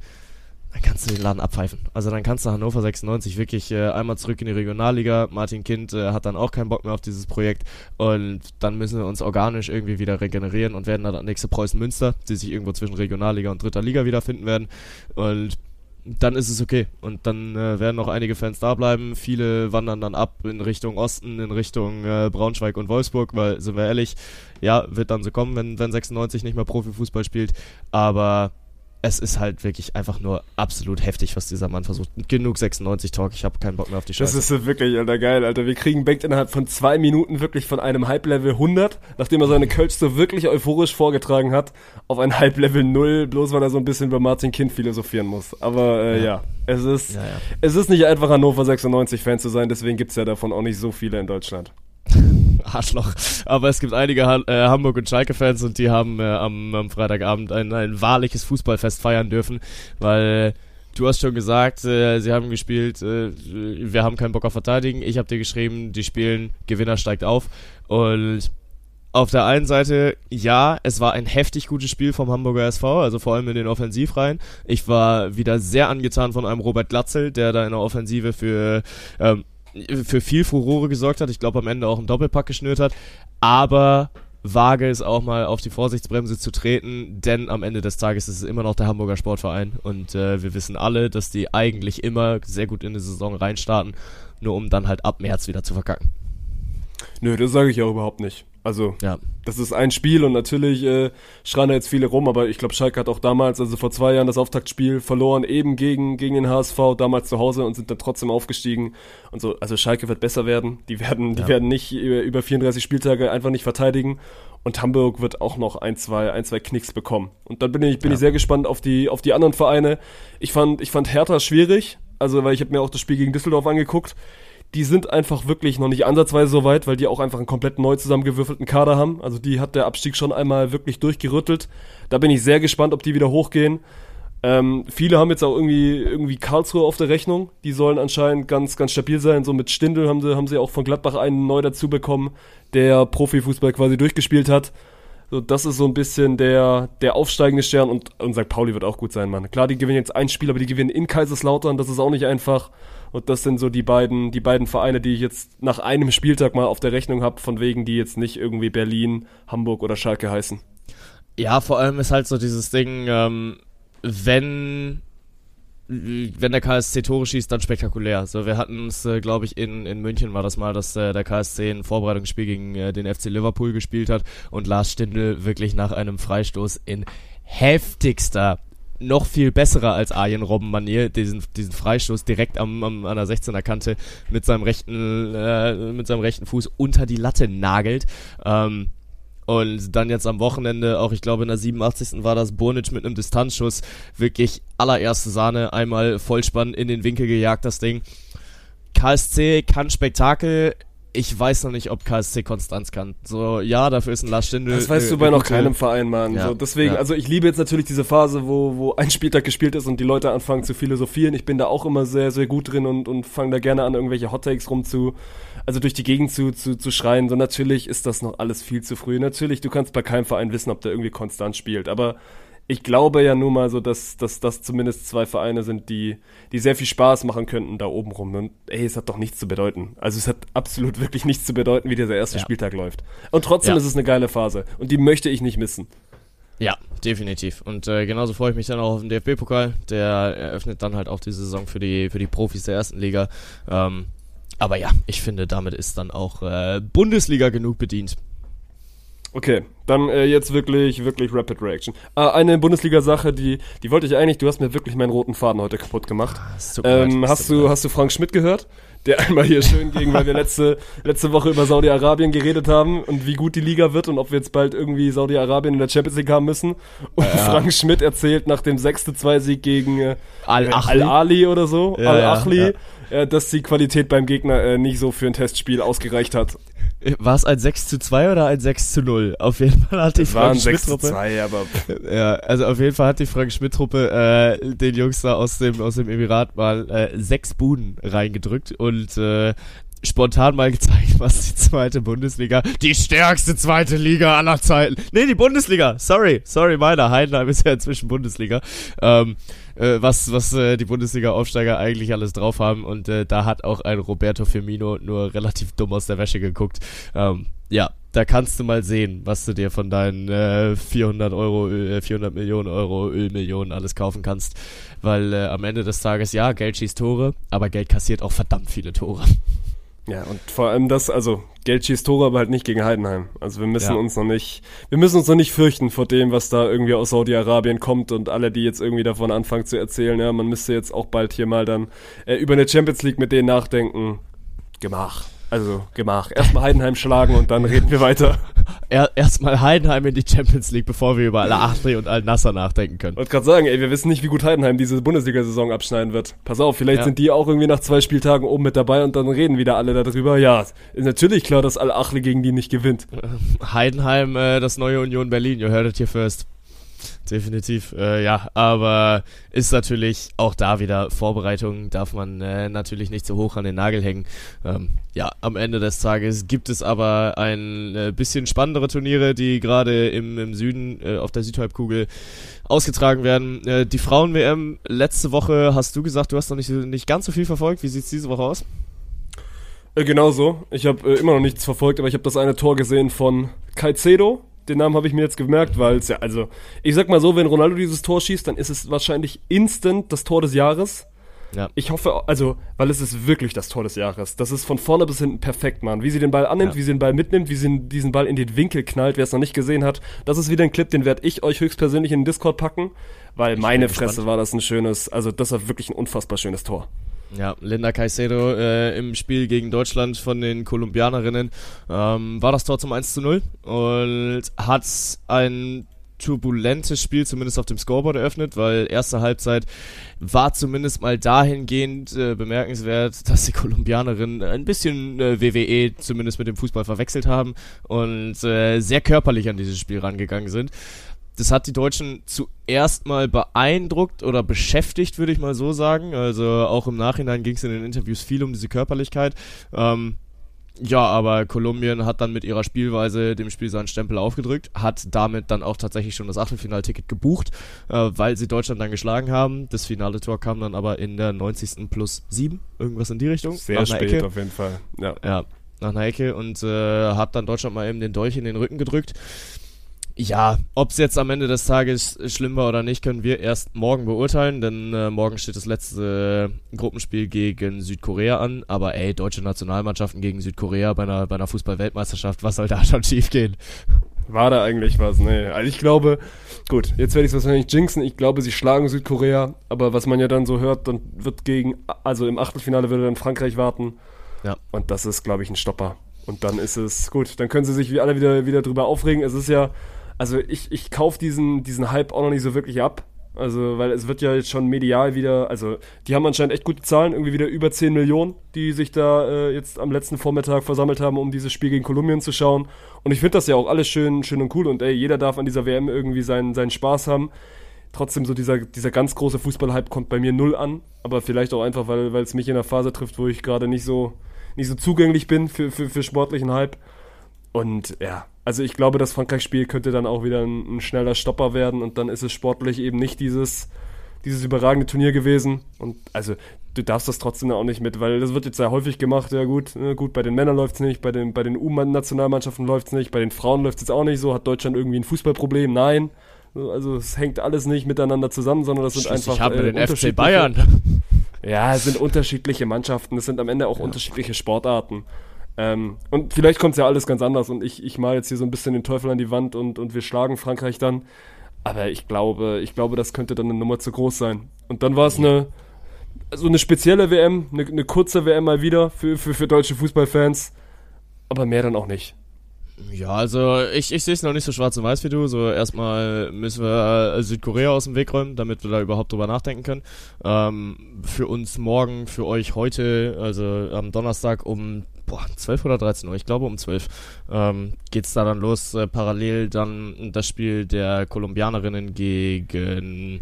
dann kannst du den Laden abpfeifen. Also dann kannst du Hannover 96 wirklich äh, einmal zurück in die Regionalliga. Martin Kind äh, hat dann auch keinen Bock mehr auf dieses Projekt und dann müssen wir uns organisch irgendwie wieder regenerieren und werden dann nächste Preußen Münster, die sich irgendwo zwischen Regionalliga und dritter Liga wiederfinden werden und dann ist es okay. Und dann äh, werden noch einige Fans da bleiben. Viele wandern dann ab in Richtung Osten, in Richtung äh, Braunschweig und Wolfsburg, weil, sind wir ehrlich, ja, wird dann so kommen, wenn, wenn 96 nicht mehr Profifußball spielt. Aber es ist halt wirklich einfach nur absolut heftig, was dieser Mann versucht. Genug 96-Talk, ich habe keinen Bock mehr auf die Das Scheiße. ist so wirklich, Alter, geil, Alter. Wir kriegen Bengt innerhalb von zwei Minuten wirklich von einem Hype-Level 100, nachdem er seine Kölsch so wirklich euphorisch vorgetragen hat, auf ein Hype-Level 0, bloß weil er so ein bisschen über Martin Kind philosophieren muss. Aber äh, ja. Ja. es ist, Ja, ja. es ist nicht einfach Hannover 96-Fan zu sein, deswegen gibt's ja davon auch nicht so viele in Deutschland. Arschloch. Aber es gibt einige Han äh, Hamburg- und Schalke-Fans und die haben äh, am, am Freitagabend ein, ein wahrliches Fußballfest feiern dürfen, weil du hast schon gesagt, äh, sie haben gespielt, äh, wir haben keinen Bock auf Verteidigen. Ich habe dir geschrieben, die spielen, Gewinner steigt auf. Und auf der einen Seite, ja, es war ein heftig gutes Spiel vom Hamburger SV, also vor allem in den Offensivreihen. Ich war wieder sehr angetan von einem Robert Glatzel, der da in der Offensive für ähm, für viel Furore gesorgt hat. Ich glaube, am Ende auch einen Doppelpack geschnürt hat. Aber wage es auch mal auf die Vorsichtsbremse zu treten, denn am Ende des Tages ist es immer noch der Hamburger Sportverein und äh, wir wissen alle, dass die eigentlich immer sehr gut in die Saison reinstarten, nur um dann halt ab März wieder zu verkacken. Nö, das sage ich auch überhaupt nicht. Also, Ja, das ist ein Spiel und natürlich äh, schreien da jetzt viele rum, aber ich glaube, Schalke hat auch damals, also vor zwei Jahren, das Auftaktspiel verloren, eben gegen, gegen den HSV, damals zu Hause und sind dann trotzdem aufgestiegen. Und so, also Schalke wird besser werden. Die werden, die Ja. werden nicht über, über 34 Spieltage einfach nicht verteidigen. Und Hamburg wird auch noch ein, zwei, ein, zwei Knicks bekommen. Und dann bin ich, bin Ja. ich sehr gespannt auf die, auf die anderen Vereine. Ich fand, ich fand Hertha schwierig. Also, weil ich habe mir auch das Spiel gegen Düsseldorf angeguckt. Die sind einfach wirklich noch nicht ansatzweise so weit, weil die auch einfach einen komplett neu zusammengewürfelten Kader haben. Also die hat der Abstieg schon einmal wirklich durchgerüttelt. Da bin ich sehr gespannt, ob die wieder hochgehen. Ähm, viele haben jetzt auch irgendwie, irgendwie Karlsruhe auf der Rechnung. Die sollen anscheinend ganz, ganz stabil sein. So mit Stindl haben sie, haben sie auch von Gladbach einen neu dazu bekommen, der Profifußball quasi durchgespielt hat. So, das ist so ein bisschen der, der aufsteigende Stern und, und St. Pauli wird auch gut sein, Mann. Klar, die gewinnen jetzt ein Spiel, aber die gewinnen in Kaiserslautern, das ist auch nicht einfach. Und das sind so die beiden, die beiden Vereine, die ich jetzt nach einem Spieltag mal auf der Rechnung habe, von wegen, die jetzt nicht irgendwie Berlin, Hamburg oder Schalke heißen. Ja, vor allem ist halt so dieses Ding, ähm, wenn wenn der KSC Tore schießt, dann spektakulär. So, wir hatten es, äh, glaube ich, in, in München war das mal, dass äh, der KSC ein Vorbereitungsspiel gegen äh, den FC Liverpool gespielt hat und Lars Stindl wirklich nach einem Freistoß in heftigster noch viel besserer als Arjen Robben Manier diesen, diesen Freistoß direkt am, am, an der 16er Kante mit seinem rechten äh, mit seinem rechten Fuß unter die Latte nagelt. Ähm, und dann jetzt am Wochenende, auch ich glaube in der 87. war das Burnic mit einem Distanzschuss, wirklich allererste Sahne, einmal Vollspann in den Winkel gejagt, das Ding. KSC kann Spektakel, ich weiß noch nicht, ob KSC Konstanz kann. So, ja, dafür ist ein Lars Stindl. Das weißt äh, du bei noch keinem Verein, Mann. Ja, So, deswegen, ja. also ich liebe jetzt natürlich diese Phase, wo, wo ein Spieltag gespielt ist und die Leute anfangen zu philosophieren. Ich bin da auch immer sehr, sehr gut drin und, und fange da gerne an, irgendwelche Hottakes rum zu, also durch die Gegend zu, zu, zu schreien. So, natürlich ist das noch alles viel zu früh. Natürlich, du kannst bei keinem Verein wissen, ob der irgendwie konstant spielt. Aber ich glaube ja nun mal so, dass, dass das zumindest zwei Vereine sind, die, die sehr viel Spaß machen könnten da oben rum. Und ey, es hat doch nichts zu bedeuten. Also es hat absolut *laughs* wirklich nichts zu bedeuten, wie dieser erste Ja. Spieltag läuft. Und trotzdem Ja. ist es eine geile Phase. Und die möchte ich nicht missen. Ja, definitiv. Und äh, genauso freue ich mich dann auch auf den DFB-Pokal. Der eröffnet dann halt auch die Saison für die, für die Profis der ersten Liga. Ähm, aber ja, ich finde, damit ist dann auch äh, Bundesliga genug bedient. Okay, dann äh, jetzt wirklich, wirklich Rapid Reaction. Äh, eine Bundesliga-Sache, die, die wollte ich eigentlich, du hast mir wirklich meinen roten Faden heute kaputt gemacht. Leid, Ähm, hast, du, leid. hast du Frank Schmidt gehört? Der *laughs* einmal hier schön gegen, weil wir letzte, letzte Woche über Saudi-Arabien geredet haben und wie gut die Liga wird und ob wir jetzt bald irgendwie Saudi-Arabien in der Champions League haben müssen. Und Frank Schmidt erzählt nach dem 6-2-Sieg gegen äh. Al-Ali oder so, Ja, Al-Achli, ja, äh, dass die Qualität beim Gegner äh, nicht so für ein Testspiel ausgereicht hat. War es ein 6 zu 2 oder ein 6 zu 0? Auf jeden Fall hat die Frank Schmidt-Truppe. 6-2, aber Ja, also auf jeden Fall hat die Frank Schmidt-Truppe äh, den Jungs da aus dem, aus dem Emirat mal äh, sechs Buden reingedrückt und äh, spontan mal gezeigt, *laughs* was die zweite Bundesliga, die stärkste zweite Liga aller Zeiten. Nee, die Bundesliga, sorry, sorry, meiner. Heidenheim ist ja inzwischen Bundesliga. Ähm, äh, was was äh, die Bundesliga-Aufsteiger eigentlich alles drauf haben und äh, da hat auch ein Roberto Firmino nur relativ dumm aus der Wäsche geguckt. Ähm, ja, da kannst du mal sehen, was du dir von deinen äh, 400 Euro, äh, 400 Millionen Euro Ölmillionen alles kaufen kannst, weil äh, am Ende des Tages ja Geld schießt Tore, aber Geld kassiert auch verdammt viele Tore. Ja, und vor allem das, also Geld schießt Tore, aber halt nicht gegen Heidenheim. Also wir müssen Ja. uns noch nicht, wir müssen uns noch nicht fürchten vor dem, was da irgendwie aus Saudi-Arabien kommt und alle, die jetzt irgendwie davon anfangen zu erzählen, ja, man müsste jetzt auch bald hier mal dann äh, über eine Champions League mit denen nachdenken. Gemach. Also Gemach. Erstmal Heidenheim schlagen und dann reden wir weiter. *laughs* Er, Erstmal Heidenheim in die Champions League, bevor wir über Al-Ahly und Al-Nasser nachdenken können. wollte gerade sagen, ey, wir wissen nicht, wie gut Heidenheim diese Bundesliga-Saison abschneiden wird. Pass auf, vielleicht Ja. sind die auch irgendwie nach zwei Spieltagen oben mit dabei und dann reden wieder alle darüber. Ja, ist natürlich klar, dass Al-Achli gegen die nicht gewinnt. Heidenheim, äh, das neue Union Berlin, you heard it here first. Definitiv, äh, ja, aber ist natürlich auch da wieder Vorbereitung, darf man äh, natürlich nicht so hoch an den Nagel hängen. Ähm, ja, am Ende des Tages gibt es aber ein äh, bisschen spannendere Turniere, die gerade im, im Süden äh, auf der Südhalbkugel ausgetragen werden. Äh, die Frauen-WM, letzte Woche hast du gesagt, du hast noch nicht, nicht ganz so viel verfolgt. Wie sieht's diese Woche aus? Äh, genau so. Ich habe immer noch nichts verfolgt, aber ich habe das eine Tor gesehen von Caicedo. Den Namen habe ich mir jetzt gemerkt, weil es ja, also, ich sag mal so, wenn Ronaldo dieses Tor schießt, dann ist es wahrscheinlich instant das Tor des Jahres. Ja. Ich hoffe, also, weil es ist wirklich das Tor des Jahres. Das ist von vorne bis hinten perfekt, Mann. Wie sie den Ball annimmt, Ja. wie sie den Ball mitnimmt, wie sie diesen Ball in den Winkel knallt, wer es noch nicht gesehen hat. Das ist wieder ein Clip, den werde ich euch höchstpersönlich in den Discord packen, weil meine bin Fresse war das ein schönes, also das war wirklich ein unfassbar schönes Tor. Ja, Linda Caicedo äh, im Spiel gegen Deutschland von den Kolumbianerinnen ähm, war das Tor zum 1 zu 0 und hat ein turbulentes Spiel zumindest auf dem Scoreboard eröffnet, weil erste Halbzeit war zumindest mal dahingehend äh, bemerkenswert, *laughs* dass die Kolumbianerinnen ein bisschen äh, WWE zumindest mit dem Fußball verwechselt haben und äh, sehr körperlich an dieses Spiel rangegangen sind. Das hat die Deutschen zuerst mal beeindruckt oder beschäftigt, würde ich mal so sagen. Also auch im Nachhinein ging es in den Interviews viel um diese Körperlichkeit. Ähm, ja, aber Kolumbien hat dann mit ihrer Spielweise dem Spiel seinen Stempel aufgedrückt, hat damit dann auch tatsächlich schon das Achtelfinalticket gebucht, äh, weil sie Deutschland dann geschlagen haben. Das finale Tor kam dann aber in der 90. plus 7, irgendwas in die Richtung. Sehr spät Ecke. auf jeden Fall. Ja. Ja, nach einer Ecke und äh, hat dann Deutschland mal eben den Dolch in den Rücken gedrückt. Ja, ob es jetzt am Ende des Tages schlimm war oder nicht, können wir erst morgen beurteilen, denn äh, morgen steht das letzte äh, Gruppenspiel gegen Südkorea an. Aber ey, deutsche Nationalmannschaften gegen Südkorea bei einer, bei einer Fußball-Weltmeisterschaft, was soll da *laughs* schon schief gehen? War da eigentlich was? Nee. Also ich glaube, gut, jetzt werde ich es wahrscheinlich jinxen. Ich glaube, sie schlagen Südkorea, aber was man ja dann so hört, dann wird gegen, also im Achtelfinale würde dann Frankreich warten. Ja. Und das ist, glaube ich, ein Stopper. Und dann ist es gut. Dann können sie sich wie alle wieder, wieder drüber aufregen. Es ist ja, also ich, ich kaufe diesen, diesen Hype auch noch nicht so wirklich ab. Also, weil es wird ja jetzt schon medial wieder, also die haben anscheinend echt gute Zahlen, irgendwie wieder über 10 Millionen, die sich da äh, jetzt am letzten Vormittag versammelt haben, um dieses Spiel gegen Kolumbien zu schauen. Und ich finde das ja auch alles schön, schön und cool und ey, jeder darf an dieser WM irgendwie seinen, seinen Spaß haben. Trotzdem so dieser, dieser ganz große Fußballhype kommt bei mir null an, aber vielleicht auch einfach, weil es mich in einer Phase trifft, wo ich gerade nicht so, nicht so zugänglich bin für, für, für sportlichen Hype. Und ja, also ich glaube, das Frankreich-Spiel könnte dann auch wieder ein, ein, schneller Stopper werden und dann ist es sportlich eben nicht dieses, dieses überragende Turnier gewesen. Und also du darfst das trotzdem auch nicht mit, weil das wird jetzt sehr häufig gemacht. Ja gut, ne, gut, bei den Männern läuft es nicht, bei den, bei den U-Nationalmannschaften läuft es nicht, bei den Frauen läuft es jetzt auch nicht so. Hat Deutschland irgendwie ein Fußballproblem? Nein. Also es hängt alles nicht miteinander zusammen, sondern das sind einfach Ich habe äh, den FC Bayern. ja, es sind unterschiedliche Mannschaften, es sind am Ende auch unterschiedliche Sportarten. Ähm, und vielleicht kommt es ja alles ganz anders und ich, ich mal jetzt hier so ein bisschen den Teufel an die Wand und, und wir schlagen Frankreich dann. Aber ich glaube, ich glaube, das könnte dann eine Nummer zu groß sein. Und dann war es eine, so eine spezielle WM, eine, eine kurze WM mal wieder für, für, für deutsche Fußballfans. Aber mehr dann auch nicht. Ja, also ich, ich sehe es noch nicht so schwarz und weiß wie du. So erstmal müssen wir äh, Südkorea aus dem Weg räumen, damit wir da überhaupt drüber nachdenken können. Ähm, für uns morgen, für euch heute, also am Donnerstag um boah, 12 oder 13 Uhr, ich glaube um 12, ähm, geht's da dann los. Äh, parallel dann das Spiel der Kolumbianerinnen gegen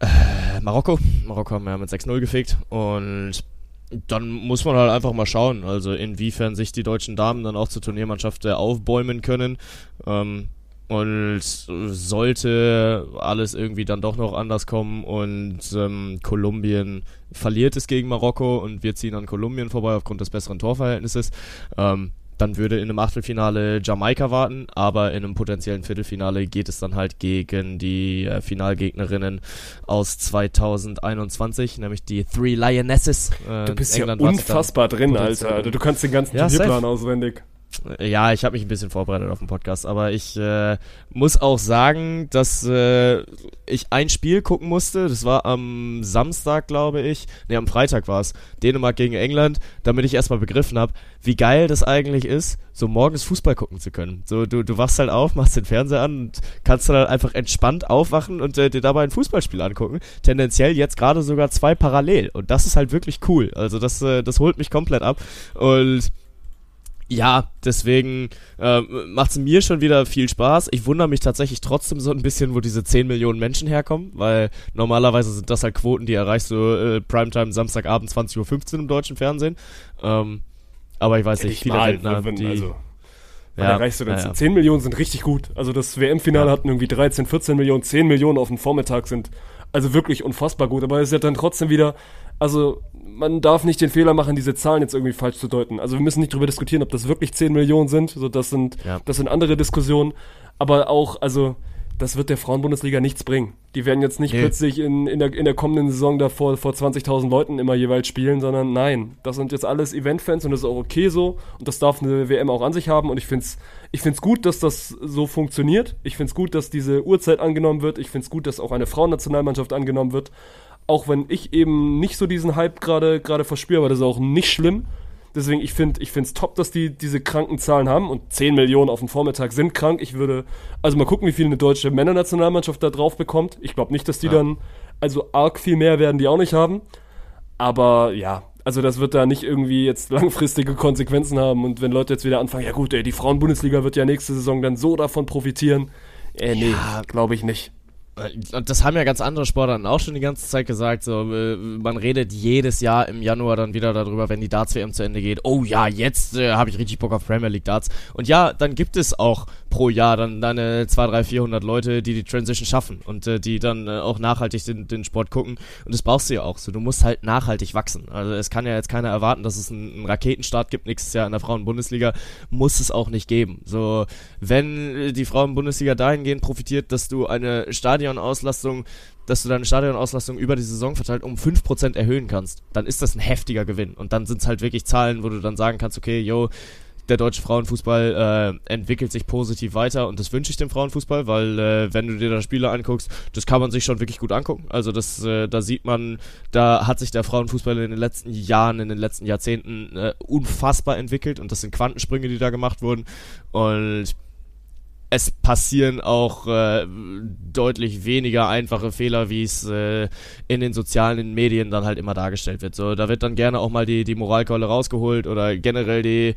äh, Marokko. Marokko haben wir ja mit 6-0 gefegt und dann muss man halt einfach mal schauen, also inwiefern sich die deutschen Damen dann auch zur Turniermannschaft äh, aufbäumen können. Ähm, und sollte alles irgendwie dann doch noch anders kommen und ähm, Kolumbien verliert es gegen Marokko und wir ziehen an Kolumbien vorbei aufgrund des besseren Torverhältnisses, ähm, dann würde in einem Achtelfinale Jamaika warten, aber in einem potenziellen Viertelfinale geht es dann halt gegen die äh, Finalgegnerinnen aus 2021, nämlich die Three Lionesses. Äh, Du bist ja unfassbar drin, Alter. Du kannst den ganzen Ja, Turnierplan auswendig. Ja, ich habe mich ein bisschen vorbereitet auf den Podcast, aber ich äh, muss auch sagen, dass äh, ich ein Spiel gucken musste. Das war am Samstag, glaube ich. Ne, am Freitag war es. Dänemark gegen England, damit ich erstmal begriffen habe, wie geil das eigentlich ist, so morgens Fußball gucken zu können. So, du, du wachst halt auf, machst den Fernseher an und kannst dann halt einfach entspannt aufwachen und äh, dir dabei ein Fußballspiel angucken. Tendenziell jetzt gerade sogar zwei parallel. Und das ist halt wirklich cool. Also das, äh, das holt mich komplett ab. Und ja, deswegen äh, macht es mir schon wieder viel Spaß. Ich wundere mich tatsächlich trotzdem so ein bisschen, wo diese 10 Millionen Menschen herkommen, weil normalerweise sind das halt Quoten, die erreichst du äh, Primetime Samstagabend 20.15 Uhr im deutschen Fernsehen. Ähm, aber ich weiß nicht, viele mal, Rentner, wenn- die... also, ja, erreichst du denn? naja. 10 Millionen sind richtig gut. Also das WM-Finale Ja. hatten irgendwie 13, 14 Millionen, 10 Millionen auf dem Vormittag sind also wirklich unfassbar gut. Aber es ist ja dann trotzdem wieder, also man darf nicht den Fehler machen, diese Zahlen jetzt irgendwie falsch zu deuten. Also wir müssen nicht darüber diskutieren, ob das wirklich 10 Millionen sind. So, das sind, Ja. das sind andere Diskussionen. Aber auch, also das wird der Frauenbundesliga nichts bringen. Die werden jetzt nicht Nee. plötzlich in, in, der, in der kommenden Saison da vor, vor 20.000 Leuten immer jeweils spielen, sondern nein, das sind jetzt alles Eventfans und das ist auch okay so und das darf eine WM auch an sich haben und ich finde es ich find's gut, dass das so funktioniert. Ich finde es gut, dass diese Uhrzeit angenommen wird. Ich finde es gut, dass auch eine Frauennationalmannschaft angenommen wird. Auch wenn ich eben nicht so diesen Hype gerade gerade verspüre, aber das ist auch nicht schlimm. Deswegen, ich finde ich finde es top, dass die diese kranken Zahlen haben und 10 Millionen auf dem Vormittag sind krank. Ich würde, also mal gucken, wie viel eine deutsche Männernationalmannschaft da drauf bekommt. Ich glaube nicht, dass die Ja. dann, also arg viel mehr werden die auch nicht haben. Aber ja, also das wird da nicht irgendwie jetzt langfristige Konsequenzen haben. Und wenn Leute jetzt wieder anfangen, ja gut, ey, die Frauen-Bundesliga wird ja nächste Saison dann so davon profitieren. Äh, nee, Ja. glaube ich nicht. Und das haben ja ganz andere Sportarten auch schon die ganze Zeit gesagt. So, äh, man redet jedes Jahr im Januar dann wieder darüber, wenn die Darts-WM zu Ende geht. Oh ja, jetzt äh, habe ich richtig Bock auf Premier League Darts. Und ja, dann gibt es auch pro Jahr dann deine 2, 3, 400 Leute, die die Transition schaffen und äh, die dann äh, auch nachhaltig den, den Sport gucken. Und das brauchst du ja auch so. Du musst halt nachhaltig wachsen. Also es kann ja jetzt keiner erwarten, dass es einen, einen Raketenstart gibt nächstes Jahr in der Frauen-Bundesliga. Muss es auch nicht geben. So, wenn äh, die Frauen-Bundesliga dahingehend profitiert, dass du eine Stadionauslastung, dass du deine Stadionauslastung über die Saison verteilt um 5% erhöhen kannst, dann ist das ein heftiger Gewinn. Und dann sind es halt wirklich Zahlen, wo du dann sagen kannst, okay, yo, der deutsche Frauenfußball äh, entwickelt sich positiv weiter und das wünsche ich dem Frauenfußball, weil äh, wenn du dir da Spiele anguckst, das kann man sich schon wirklich gut angucken. Also das, äh, da sieht man, da hat sich der Frauenfußball in den letzten Jahren, in den letzten Jahrzehnten äh, unfassbar entwickelt und das sind Quantensprünge, die da gemacht wurden und es passieren auch äh, deutlich weniger einfache Fehler, wie es äh, in den sozialen Medien dann halt immer dargestellt wird. So, da wird dann gerne auch mal die, die Moralkeule rausgeholt oder generell die,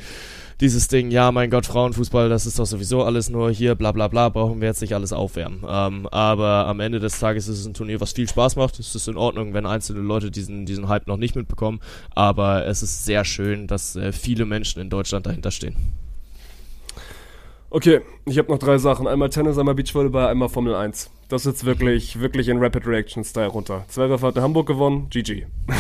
dieses Ding, ja, mein Gott, Frauenfußball, das ist doch sowieso alles nur hier, bla bla bla, brauchen wir jetzt nicht alles aufwärmen. Ähm, aber am Ende des Tages ist es ein Turnier, was viel Spaß macht. Es ist in Ordnung, wenn einzelne Leute diesen, diesen Hype noch nicht mitbekommen. Aber es ist sehr schön, dass äh, viele Menschen in Deutschland dahinter stehen. Okay, ich habe noch drei Sachen. Einmal Tennis, einmal Beachvolleyball, einmal Formel 1. Das ist jetzt wirklich, wirklich in Rapid Reaction Style runter. Zverev hat in Hamburg gewonnen, GG. *laughs*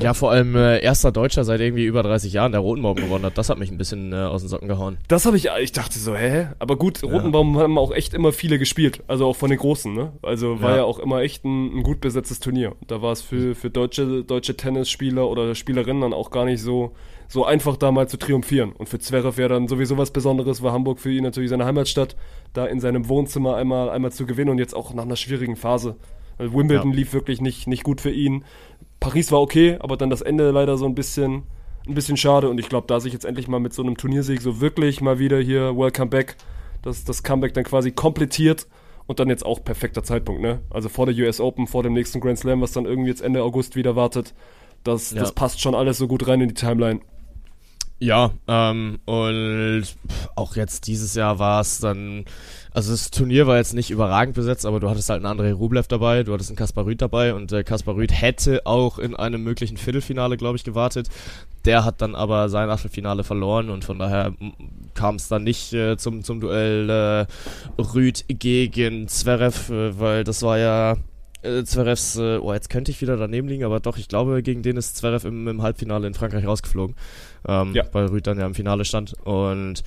Ja, vor allem äh, erster Deutscher seit irgendwie über 30 Jahren, der Rotenbaum gewonnen hat. Das hat mich ein bisschen äh, aus den Socken gehauen. Das habe ich, ich dachte so, hä? Aber gut, Rotenbaum haben auch echt immer viele gespielt. Also auch von den Großen, ne? Also war ja, Ja. auch immer echt ein, ein gut besetztes Turnier. Da war es für, für deutsche, deutsche Tennisspieler oder Spielerinnen dann auch gar nicht so, so einfach da mal zu triumphieren. Und für Zverev wäre dann sowieso was Besonderes, war Hamburg für ihn natürlich seine Heimatstadt, da in seinem Wohnzimmer einmal, einmal zu gewinnen und jetzt auch nach einer schwierigen Phase. Also Wimbledon Ja. lief wirklich nicht, nicht gut für ihn. Paris war okay, aber dann das Ende leider so ein bisschen, ein bisschen schade. Und ich glaube, da sich jetzt endlich mal mit so einem Turniersieg so wirklich mal wieder hier Welcome Back, das, das Comeback dann quasi komplettiert und dann jetzt auch perfekter Zeitpunkt, ne? Also vor der US Open, vor dem nächsten Grand Slam, was dann irgendwie jetzt Ende August wieder wartet. Das, Ja. das passt schon alles so gut rein in die Timeline. Ja, ähm, und auch jetzt dieses Jahr war es dann, also das Turnier war jetzt nicht überragend besetzt, aber du hattest halt einen André Rublev dabei, du hattest einen Kaspar Rüth dabei und äh, Kaspar Rüth hätte auch in einem möglichen Viertelfinale, glaube ich, gewartet. Der hat dann aber sein Achtelfinale verloren und von daher kam es dann nicht äh, zum, zum Duell äh, Rüth gegen Zverev, äh, weil das war ja äh, Zverevs, äh, oh, jetzt könnte ich wieder daneben liegen, aber doch, ich glaube, gegen den ist Zverev im, im Halbfinale in Frankreich rausgeflogen. Ähm, Ja. Weil Rüd dann ja im Finale stand. Und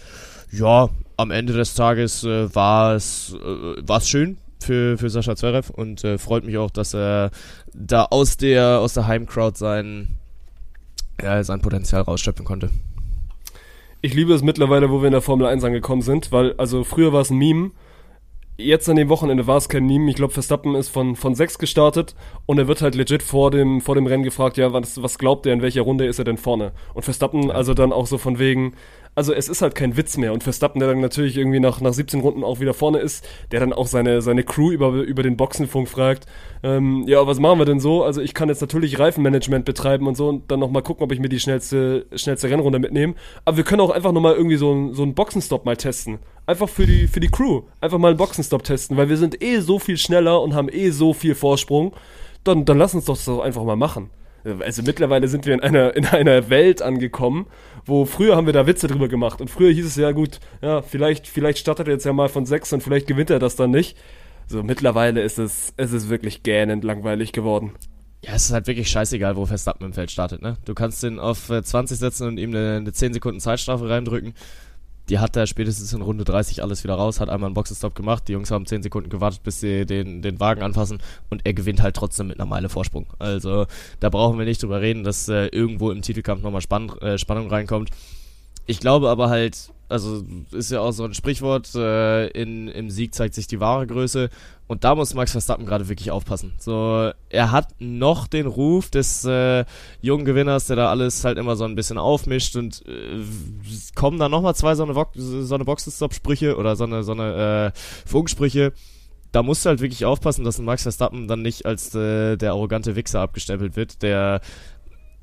ja, am Ende des Tages äh, war es äh, war's schön für, für Sascha Zverev und äh, freut mich auch, dass er da aus der, aus der Heimcrowd sein, ja, sein Potenzial rausschöpfen konnte. Ich liebe es mittlerweile, wo wir in der Formel 1 angekommen sind, weil, also früher war es ein Meme, jetzt an dem Wochenende war es kein Meme. Ich glaube, Verstappen ist von, von 6 gestartet und er wird halt legit vor dem, vor dem Rennen gefragt, ja, was, was glaubt er, in welcher Runde ist er denn vorne? Und Verstappen, also dann auch so von wegen, also es ist halt kein Witz mehr. Und Verstappen, der dann natürlich irgendwie nach, nach 17 Runden auch wieder vorne ist, der dann auch seine, seine Crew über, über den Boxenfunk fragt, ähm, ja, was machen wir denn so? Also ich kann jetzt natürlich Reifenmanagement betreiben und so und dann nochmal gucken, ob ich mir die schnellste, schnellste Rennrunde mitnehme. Aber wir können auch einfach nochmal irgendwie so, so einen Boxenstopp mal testen. Einfach für die, für die Crew. Einfach mal einen Boxenstopp testen, weil wir sind eh so viel schneller und haben eh so viel Vorsprung. Dann, dann lass uns doch das einfach mal machen. Also mittlerweile sind wir in einer, in einer Welt angekommen, wo früher haben wir da Witze drüber gemacht und früher hieß es ja gut, ja, vielleicht, vielleicht startet er jetzt ja mal von sechs und vielleicht gewinnt er das dann nicht. So, mittlerweile ist es, es ist wirklich gähnend langweilig geworden. Ja, es ist halt wirklich scheißegal, wo Verstappen im Feld startet, ne? Du kannst den auf äh, 20 setzen und ihm eine, eine 10 Sekunden Zeitstrafe reindrücken. Die hat er spätestens in Runde 30 alles wieder raus, hat einmal einen Boxenstopp gemacht. Die Jungs haben 10 Sekunden gewartet, bis sie den, den Wagen anfassen und er gewinnt halt trotzdem mit einer Meile Vorsprung. Also da brauchen wir nicht drüber reden, dass äh, irgendwo im Titelkampf nochmal Spann, äh, Spannung reinkommt. Ich glaube aber halt, also ist ja auch so ein Sprichwort, äh, in, im Sieg zeigt sich die wahre Größe und da muss Max Verstappen gerade wirklich aufpassen. So, er hat noch den Ruf des äh, jungen Gewinners, der da alles halt immer so ein bisschen aufmischt und äh, kommen da nochmal zwei so eine, so eine Boxenstopp-Sprüche oder so eine, so eine äh, Funksprüche. Da musst du halt wirklich aufpassen, dass ein Max Verstappen dann nicht als äh, der arrogante Wichser abgestempelt wird, der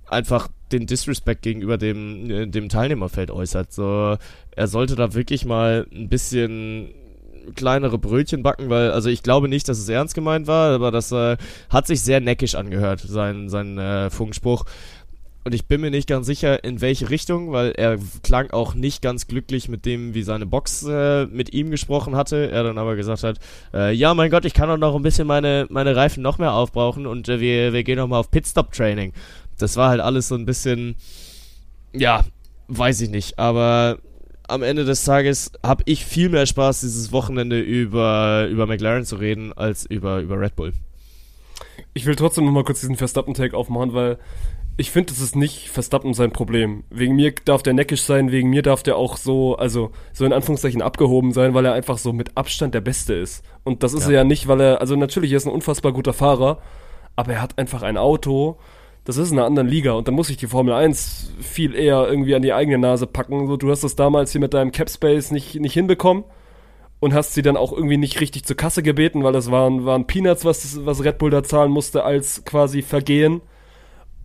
einfach den Disrespect gegenüber dem, äh, dem Teilnehmerfeld äußert. So, er sollte da wirklich mal ein bisschen kleinere Brötchen backen, weil, also ich glaube nicht, dass es ernst gemeint war, aber das äh, hat sich sehr neckisch angehört, sein, sein äh, Funkspruch. Und ich bin mir nicht ganz sicher, in welche Richtung, weil er klang auch nicht ganz glücklich mit dem, wie seine Box äh, mit ihm gesprochen hatte. Er dann aber gesagt hat, äh, ja, mein Gott, ich kann doch noch ein bisschen meine, meine Reifen noch mehr aufbrauchen und äh, wir, wir gehen noch mal auf Pitstop-Training. Das war halt alles so ein bisschen, ja, weiß ich nicht, aber am Ende des Tages habe ich viel mehr Spaß, dieses Wochenende über, über McLaren zu reden, als über, über Red Bull. Ich will trotzdem noch mal kurz diesen Verstappen-Take aufmachen, weil ich finde, das ist nicht Verstappen sein Problem. Wegen mir darf der neckisch sein, wegen mir darf der auch so, also so in Anführungszeichen abgehoben sein, weil er einfach so mit Abstand der Beste ist. Und das ist Ja. er ja nicht, weil er, also natürlich er ist ein unfassbar guter Fahrer, aber er hat einfach ein Auto, das ist in einer anderen Liga und da muss ich die Formel 1 viel eher irgendwie an die eigene Nase packen. So, du hast das damals hier mit deinem Capspace nicht, nicht hinbekommen und hast sie dann auch irgendwie nicht richtig zur Kasse gebeten, weil das waren, waren Peanuts, was, was Red Bull da zahlen musste als quasi Vergehen.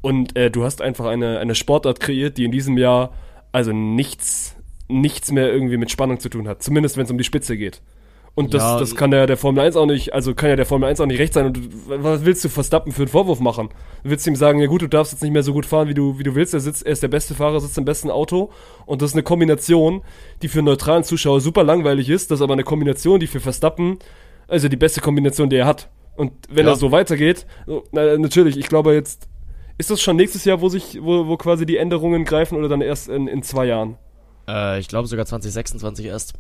Und äh, du hast einfach eine, eine Sportart kreiert, die in diesem Jahr also nichts, nichts mehr irgendwie mit Spannung zu tun hat. Zumindest wenn es um die Spitze geht. Und das, Ja, das kann der, der Formel 1 auch nicht, also kann ja der Formel 1 auch nicht recht sein. Und was willst du Verstappen für einen Vorwurf machen? Willst du ihm sagen, ja gut, du darfst jetzt nicht mehr so gut fahren, wie du, wie du willst. Er, sitzt, er ist der beste Fahrer, sitzt im besten Auto. Und das ist eine Kombination, die für einen neutralen Zuschauer super langweilig ist. Das ist aber eine Kombination, die für Verstappen, also die beste Kombination, die er hat. Und wenn Ja. er so weitergeht, na, natürlich, ich glaube jetzt, ist das schon nächstes Jahr, wo sich, wo, wo quasi die Änderungen greifen oder dann erst in, in zwei Jahren? Äh, ich glaube sogar 2026 erst.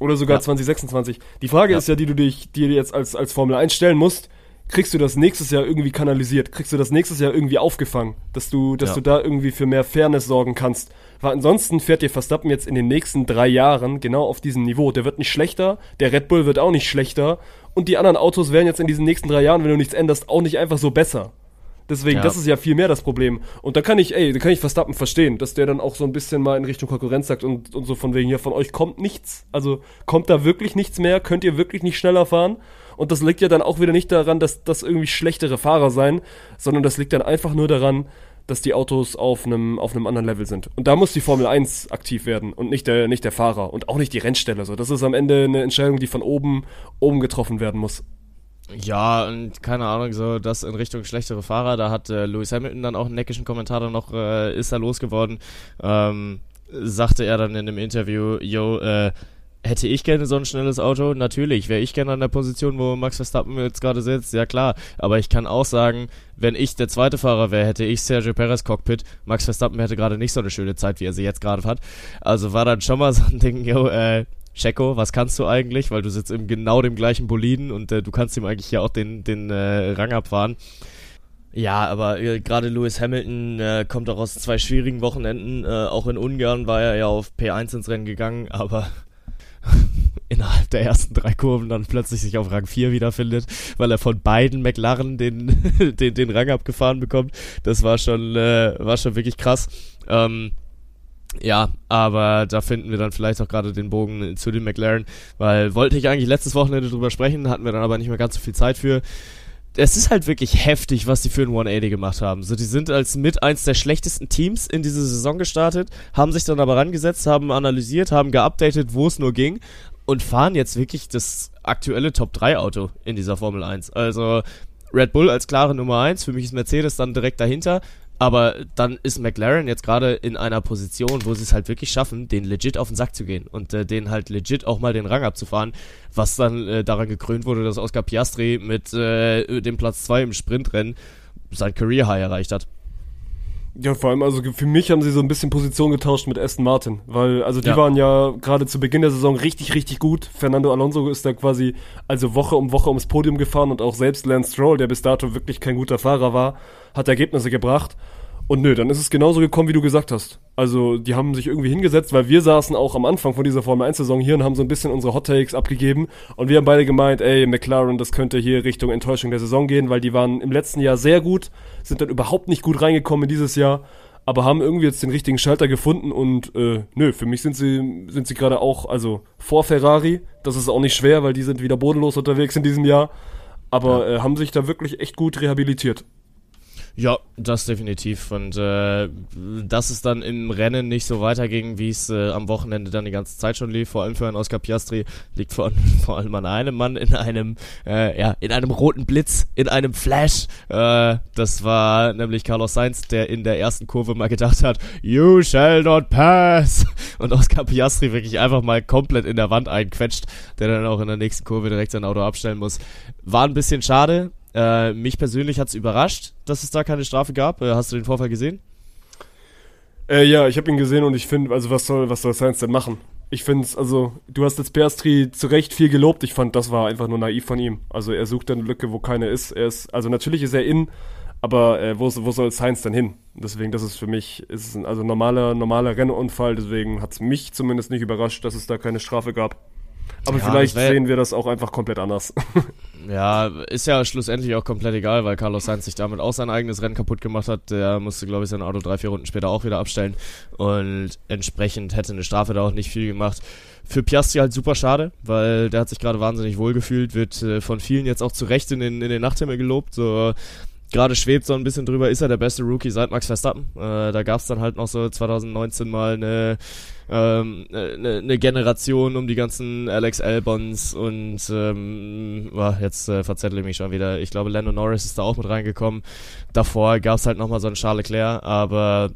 Oder sogar Ja. 2026. Die Frage Ja. ist ja, die du dich, dir jetzt als, als Formel 1 stellen musst, kriegst du das nächstes Jahr irgendwie kanalisiert? Kriegst du das nächstes Jahr irgendwie aufgefangen? Dass du, dass Ja. du da irgendwie für mehr Fairness sorgen kannst? Weil ansonsten fährt dir Verstappen jetzt in den nächsten drei Jahren genau auf diesem Niveau. Der wird nicht schlechter, der Red Bull wird auch nicht schlechter und die anderen Autos werden jetzt in diesen nächsten drei Jahren, wenn du nichts änderst, auch nicht einfach so besser. Deswegen, Ja. das ist ja viel mehr das Problem. Und da kann ich, ey, da kann ich Verstappen verstehen, dass der dann auch so ein bisschen mal in Richtung Konkurrenz sagt und, und so von wegen, hier von euch kommt nichts. Also kommt da wirklich nichts mehr, könnt ihr wirklich nicht schneller fahren. Und das liegt ja dann auch wieder nicht daran, dass das irgendwie schlechtere Fahrer sein, sondern das liegt dann einfach nur daran, dass die Autos auf einem auf einem anderen Level sind. Und da muss die Formel 1 aktiv werden und nicht der nicht der Fahrer und auch nicht die Rennstelle. So, das ist am Ende eine Entscheidung, die von oben oben getroffen werden muss. Ja, und keine Ahnung, so das in Richtung schlechtere Fahrer, da hat äh, Lewis Hamilton dann auch einen neckischen Kommentar dann noch, äh, ist er losgeworden, ähm, sagte er dann in dem Interview, yo, äh, hätte ich gerne so ein schnelles Auto? Natürlich, wäre ich gerne an der Position, wo Max Verstappen jetzt gerade sitzt, ja klar, aber ich kann auch sagen, wenn ich der zweite Fahrer wäre, hätte ich Sergio Perez Cockpit, Max Verstappen hätte gerade nicht so eine schöne Zeit, wie er sie jetzt gerade hat, also war dann schon mal so ein Ding, yo, äh, Checo, was kannst du eigentlich? Weil du sitzt im genau dem gleichen Boliden und äh, du kannst ihm eigentlich ja auch den, den äh, Rang abfahren. Ja, aber äh, gerade Lewis Hamilton äh, kommt auch aus zwei schwierigen Wochenenden. Äh, auch in Ungarn war er ja auf P1 ins Rennen gegangen, aber *laughs* innerhalb der ersten drei Kurven dann plötzlich sich auf Rang 4 wiederfindet, weil er von beiden McLaren den, *laughs* den, den Rang abgefahren bekommt. Das war schon, äh, war schon wirklich krass. Ähm, ja, aber da finden wir dann vielleicht auch gerade den Bogen zu den McLaren, weil wollte ich eigentlich letztes Wochenende drüber sprechen, hatten wir dann aber nicht mehr ganz so viel Zeit für. Es ist halt wirklich heftig, was die für ein 180 gemacht haben. So, die sind als mit eins der schlechtesten Teams in diese Saison gestartet, haben sich dann aber rangesetzt, haben analysiert, haben geupdatet, wo es nur ging und fahren jetzt wirklich das aktuelle Top 3 Auto in dieser Formel 1. Also Red Bull als klare Nummer 1, für mich ist Mercedes dann direkt dahinter, aber dann ist McLaren jetzt gerade in einer Position, wo sie es halt wirklich schaffen, den legit auf den Sack zu gehen und äh, den halt legit auch mal den Rang abzufahren, was dann äh, daran gekrönt wurde, dass Oscar Piastri mit äh, dem Platz 2 im Sprintrennen sein Career High erreicht hat. Ja, vor allem, also für mich haben sie so ein bisschen Position getauscht mit Aston Martin, weil, also die Ja. waren ja gerade zu Beginn der Saison richtig, richtig gut. Fernando Alonso ist da quasi also Woche um Woche ums Podium gefahren und auch selbst Lance Stroll, der bis dato wirklich kein guter Fahrer war, hat Ergebnisse gebracht. Und nö, dann ist es genauso gekommen, wie du gesagt hast. Also, die haben sich irgendwie hingesetzt, weil wir saßen auch am Anfang von dieser Formel 1-Saison hier und haben so ein bisschen unsere Hot Takes abgegeben. Und wir haben beide gemeint, ey, McLaren, das könnte hier Richtung Enttäuschung der Saison gehen, weil die waren im letzten Jahr sehr gut, sind dann überhaupt nicht gut reingekommen in dieses Jahr, aber haben irgendwie jetzt den richtigen Schalter gefunden und äh, nö, für mich sind sie, sind sie gerade auch, also vor Ferrari, das ist auch nicht schwer, weil die sind wieder bodenlos unterwegs in diesem Jahr, aber äh, haben sich da wirklich echt gut rehabilitiert. Ja, das definitiv. Und äh, dass es dann im Rennen nicht so weiterging, wie es äh, am Wochenende dann die ganze Zeit schon lief, vor allem für einen Oscar Piastri, liegt vor, *laughs* vor allem an einem Mann in einem, äh, ja, in einem roten Blitz, in einem Flash. Äh, das war nämlich Carlos Sainz, der in der ersten Kurve mal gedacht hat, You shall not pass. *laughs* Und Oscar Piastri wirklich einfach mal komplett in der Wand einquetscht, der dann auch in der nächsten Kurve direkt sein Auto abstellen muss. War ein bisschen schade, äh, mich persönlich hat's überrascht, dass es da keine Strafe gab. Äh, hast du den Vorfall gesehen? Äh, ja, ich habe ihn gesehen und ich finde, also was soll, was soll Sainz denn machen? Ich finde es, also, du hast jetzt Piastri zu Recht viel gelobt. Ich fand, das war einfach nur naiv von ihm. Also, er sucht eine Lücke, wo keine ist. Er ist, also, natürlich ist er in, aber äh, wo, wo soll Sainz denn hin? Deswegen, das ist für mich, ist es ein also normaler, normaler Rennunfall. Deswegen hat es mich zumindest nicht überrascht, dass es da keine Strafe gab. Aber Ja, vielleicht sehen wir das auch einfach komplett anders. *laughs* Ja, ist ja schlussendlich auch komplett egal, weil Carlos Sainz sich damit auch sein eigenes Rennen kaputt gemacht hat. Der musste, glaube ich, sein Auto drei, vier Runden später auch wieder abstellen. Und entsprechend hätte eine Strafe da auch nicht viel gemacht. Für Piastri halt super schade, weil der hat sich gerade wahnsinnig wohl gefühlt, wird äh, von vielen jetzt auch zu Recht in den, in den Nachthimmel gelobt. So, gerade schwebt so ein bisschen drüber, ist er der beste Rookie seit Max Verstappen. Äh, da gab es dann halt noch so 2019 mal eine, ähm, eine, eine Generation um die ganzen Alex Albons und ähm, boah, jetzt äh, verzettle ich mich schon wieder. Ich glaube, Lando Norris ist da auch mit reingekommen. Davor gab es halt nochmal so einen Charles Leclerc, aber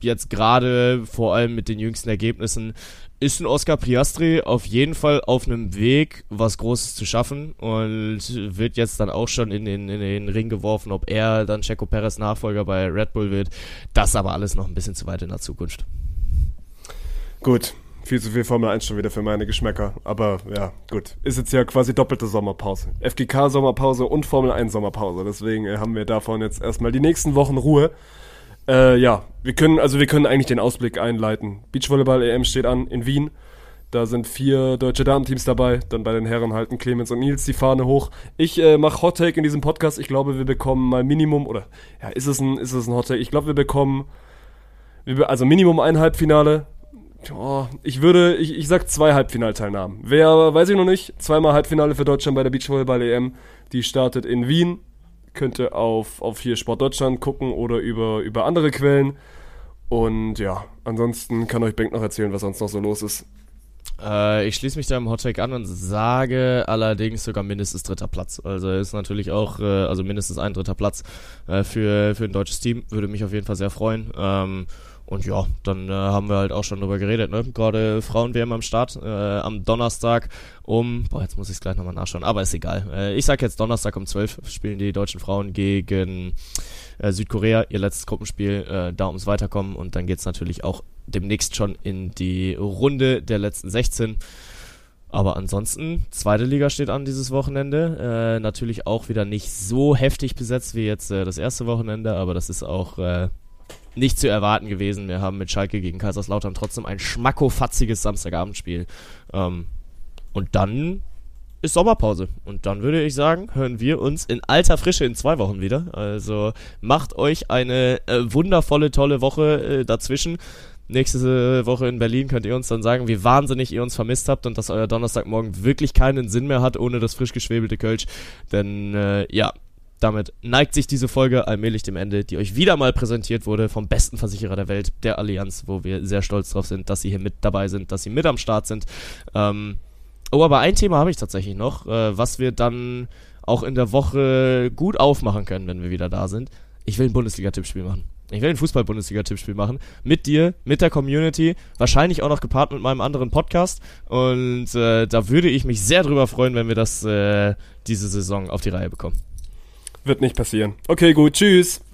jetzt gerade vor allem mit den jüngsten Ergebnissen ist ein Oscar Piastri auf jeden Fall auf einem Weg, was Großes zu schaffen und wird jetzt dann auch schon in den, in den Ring geworfen, ob er dann Checo Perez Nachfolger bei Red Bull wird. Das aber alles noch ein bisschen zu weit in der Zukunft. Gut, viel zu viel Formel 1 schon wieder für meine Geschmäcker. Aber ja, gut. Ist jetzt ja quasi doppelte Sommerpause. FGK-Sommerpause und Formel 1-Sommerpause. Deswegen äh, haben wir davon jetzt erstmal die nächsten Wochen Ruhe. Äh, ja, wir können, also wir können eigentlich den Ausblick einleiten. Beachvolleyball-EM steht an in Wien. Da sind vier deutsche Damenteams dabei. Dann bei den Herren halten Clemens und Nils die Fahne hoch. Ich äh, mache Hot Take in diesem Podcast. Ich glaube, wir bekommen mal Minimum, oder ja, ist es ein, ist es ein Hot Take? Ich glaube, wir bekommen, also Minimum ein Halbfinale. Oh, ich würde, ich, ich sag zwei Halbfinalteilnahmen. Wer, weiß ich noch nicht. Zweimal Halbfinale für Deutschland bei der Beachvolleyball-EM. Die startet in Wien. Könnte auf, auf hier Sport Deutschland gucken oder über, über andere Quellen. Und ja, ansonsten kann euch Benk noch erzählen, was sonst noch so los ist. Äh, ich schließe mich da im Hottake an und sage allerdings sogar mindestens dritter Platz. Also ist natürlich auch, äh, also mindestens ein dritter Platz äh, für, für ein deutsches Team. Würde mich auf jeden Fall sehr freuen. Ähm, und ja, dann äh, haben wir halt auch schon drüber geredet, ne? Gerade Frauen-WM am Start, äh, am Donnerstag um, boah, jetzt muss ich es gleich nochmal nachschauen, aber ist egal. Äh, ich sag jetzt Donnerstag um 12 spielen die deutschen Frauen gegen äh, Südkorea, ihr letztes Gruppenspiel, äh, da ums Weiterkommen und dann geht's natürlich auch demnächst schon in die Runde der letzten 16. Aber ansonsten, zweite Liga steht an dieses Wochenende. Äh, natürlich auch wieder nicht so heftig besetzt wie jetzt äh, das erste Wochenende, aber das ist auch äh, nicht zu erwarten gewesen. Wir haben mit Schalke gegen Kaiserslautern trotzdem ein schmackofatziges Samstagabendspiel. Ähm, und dann ist Sommerpause. Und dann würde ich sagen, hören wir uns in alter Frische in zwei Wochen wieder. Also macht euch eine äh, wundervolle, tolle Woche äh, dazwischen. Nächste Woche in Berlin könnt ihr uns dann sagen, wie wahnsinnig ihr uns vermisst habt und dass euer Donnerstagmorgen wirklich keinen Sinn mehr hat ohne das frisch geschwebelte Kölsch. Denn äh, ja, damit neigt sich diese Folge allmählich dem Ende, die euch wieder mal präsentiert wurde vom besten Versicherer der Welt, der Allianz, wo wir sehr stolz drauf sind, dass sie hier mit dabei sind, dass sie mit am Start sind. Ähm, oh, aber ein Thema habe ich tatsächlich noch, äh, was wir dann auch in der Woche gut aufmachen können, wenn wir wieder da sind. Ich will ein Bundesliga-Tippspiel machen. Ich will ein Fußball-Bundesliga-Tippspiel machen. Mit dir, mit der Community, wahrscheinlich auch noch gepaart mit meinem anderen Podcast. Und äh, da würde ich mich sehr drüber freuen, wenn wir das äh, diese Saison auf die Reihe bekommen. Wird nicht passieren. Okay, gut. Tschüss.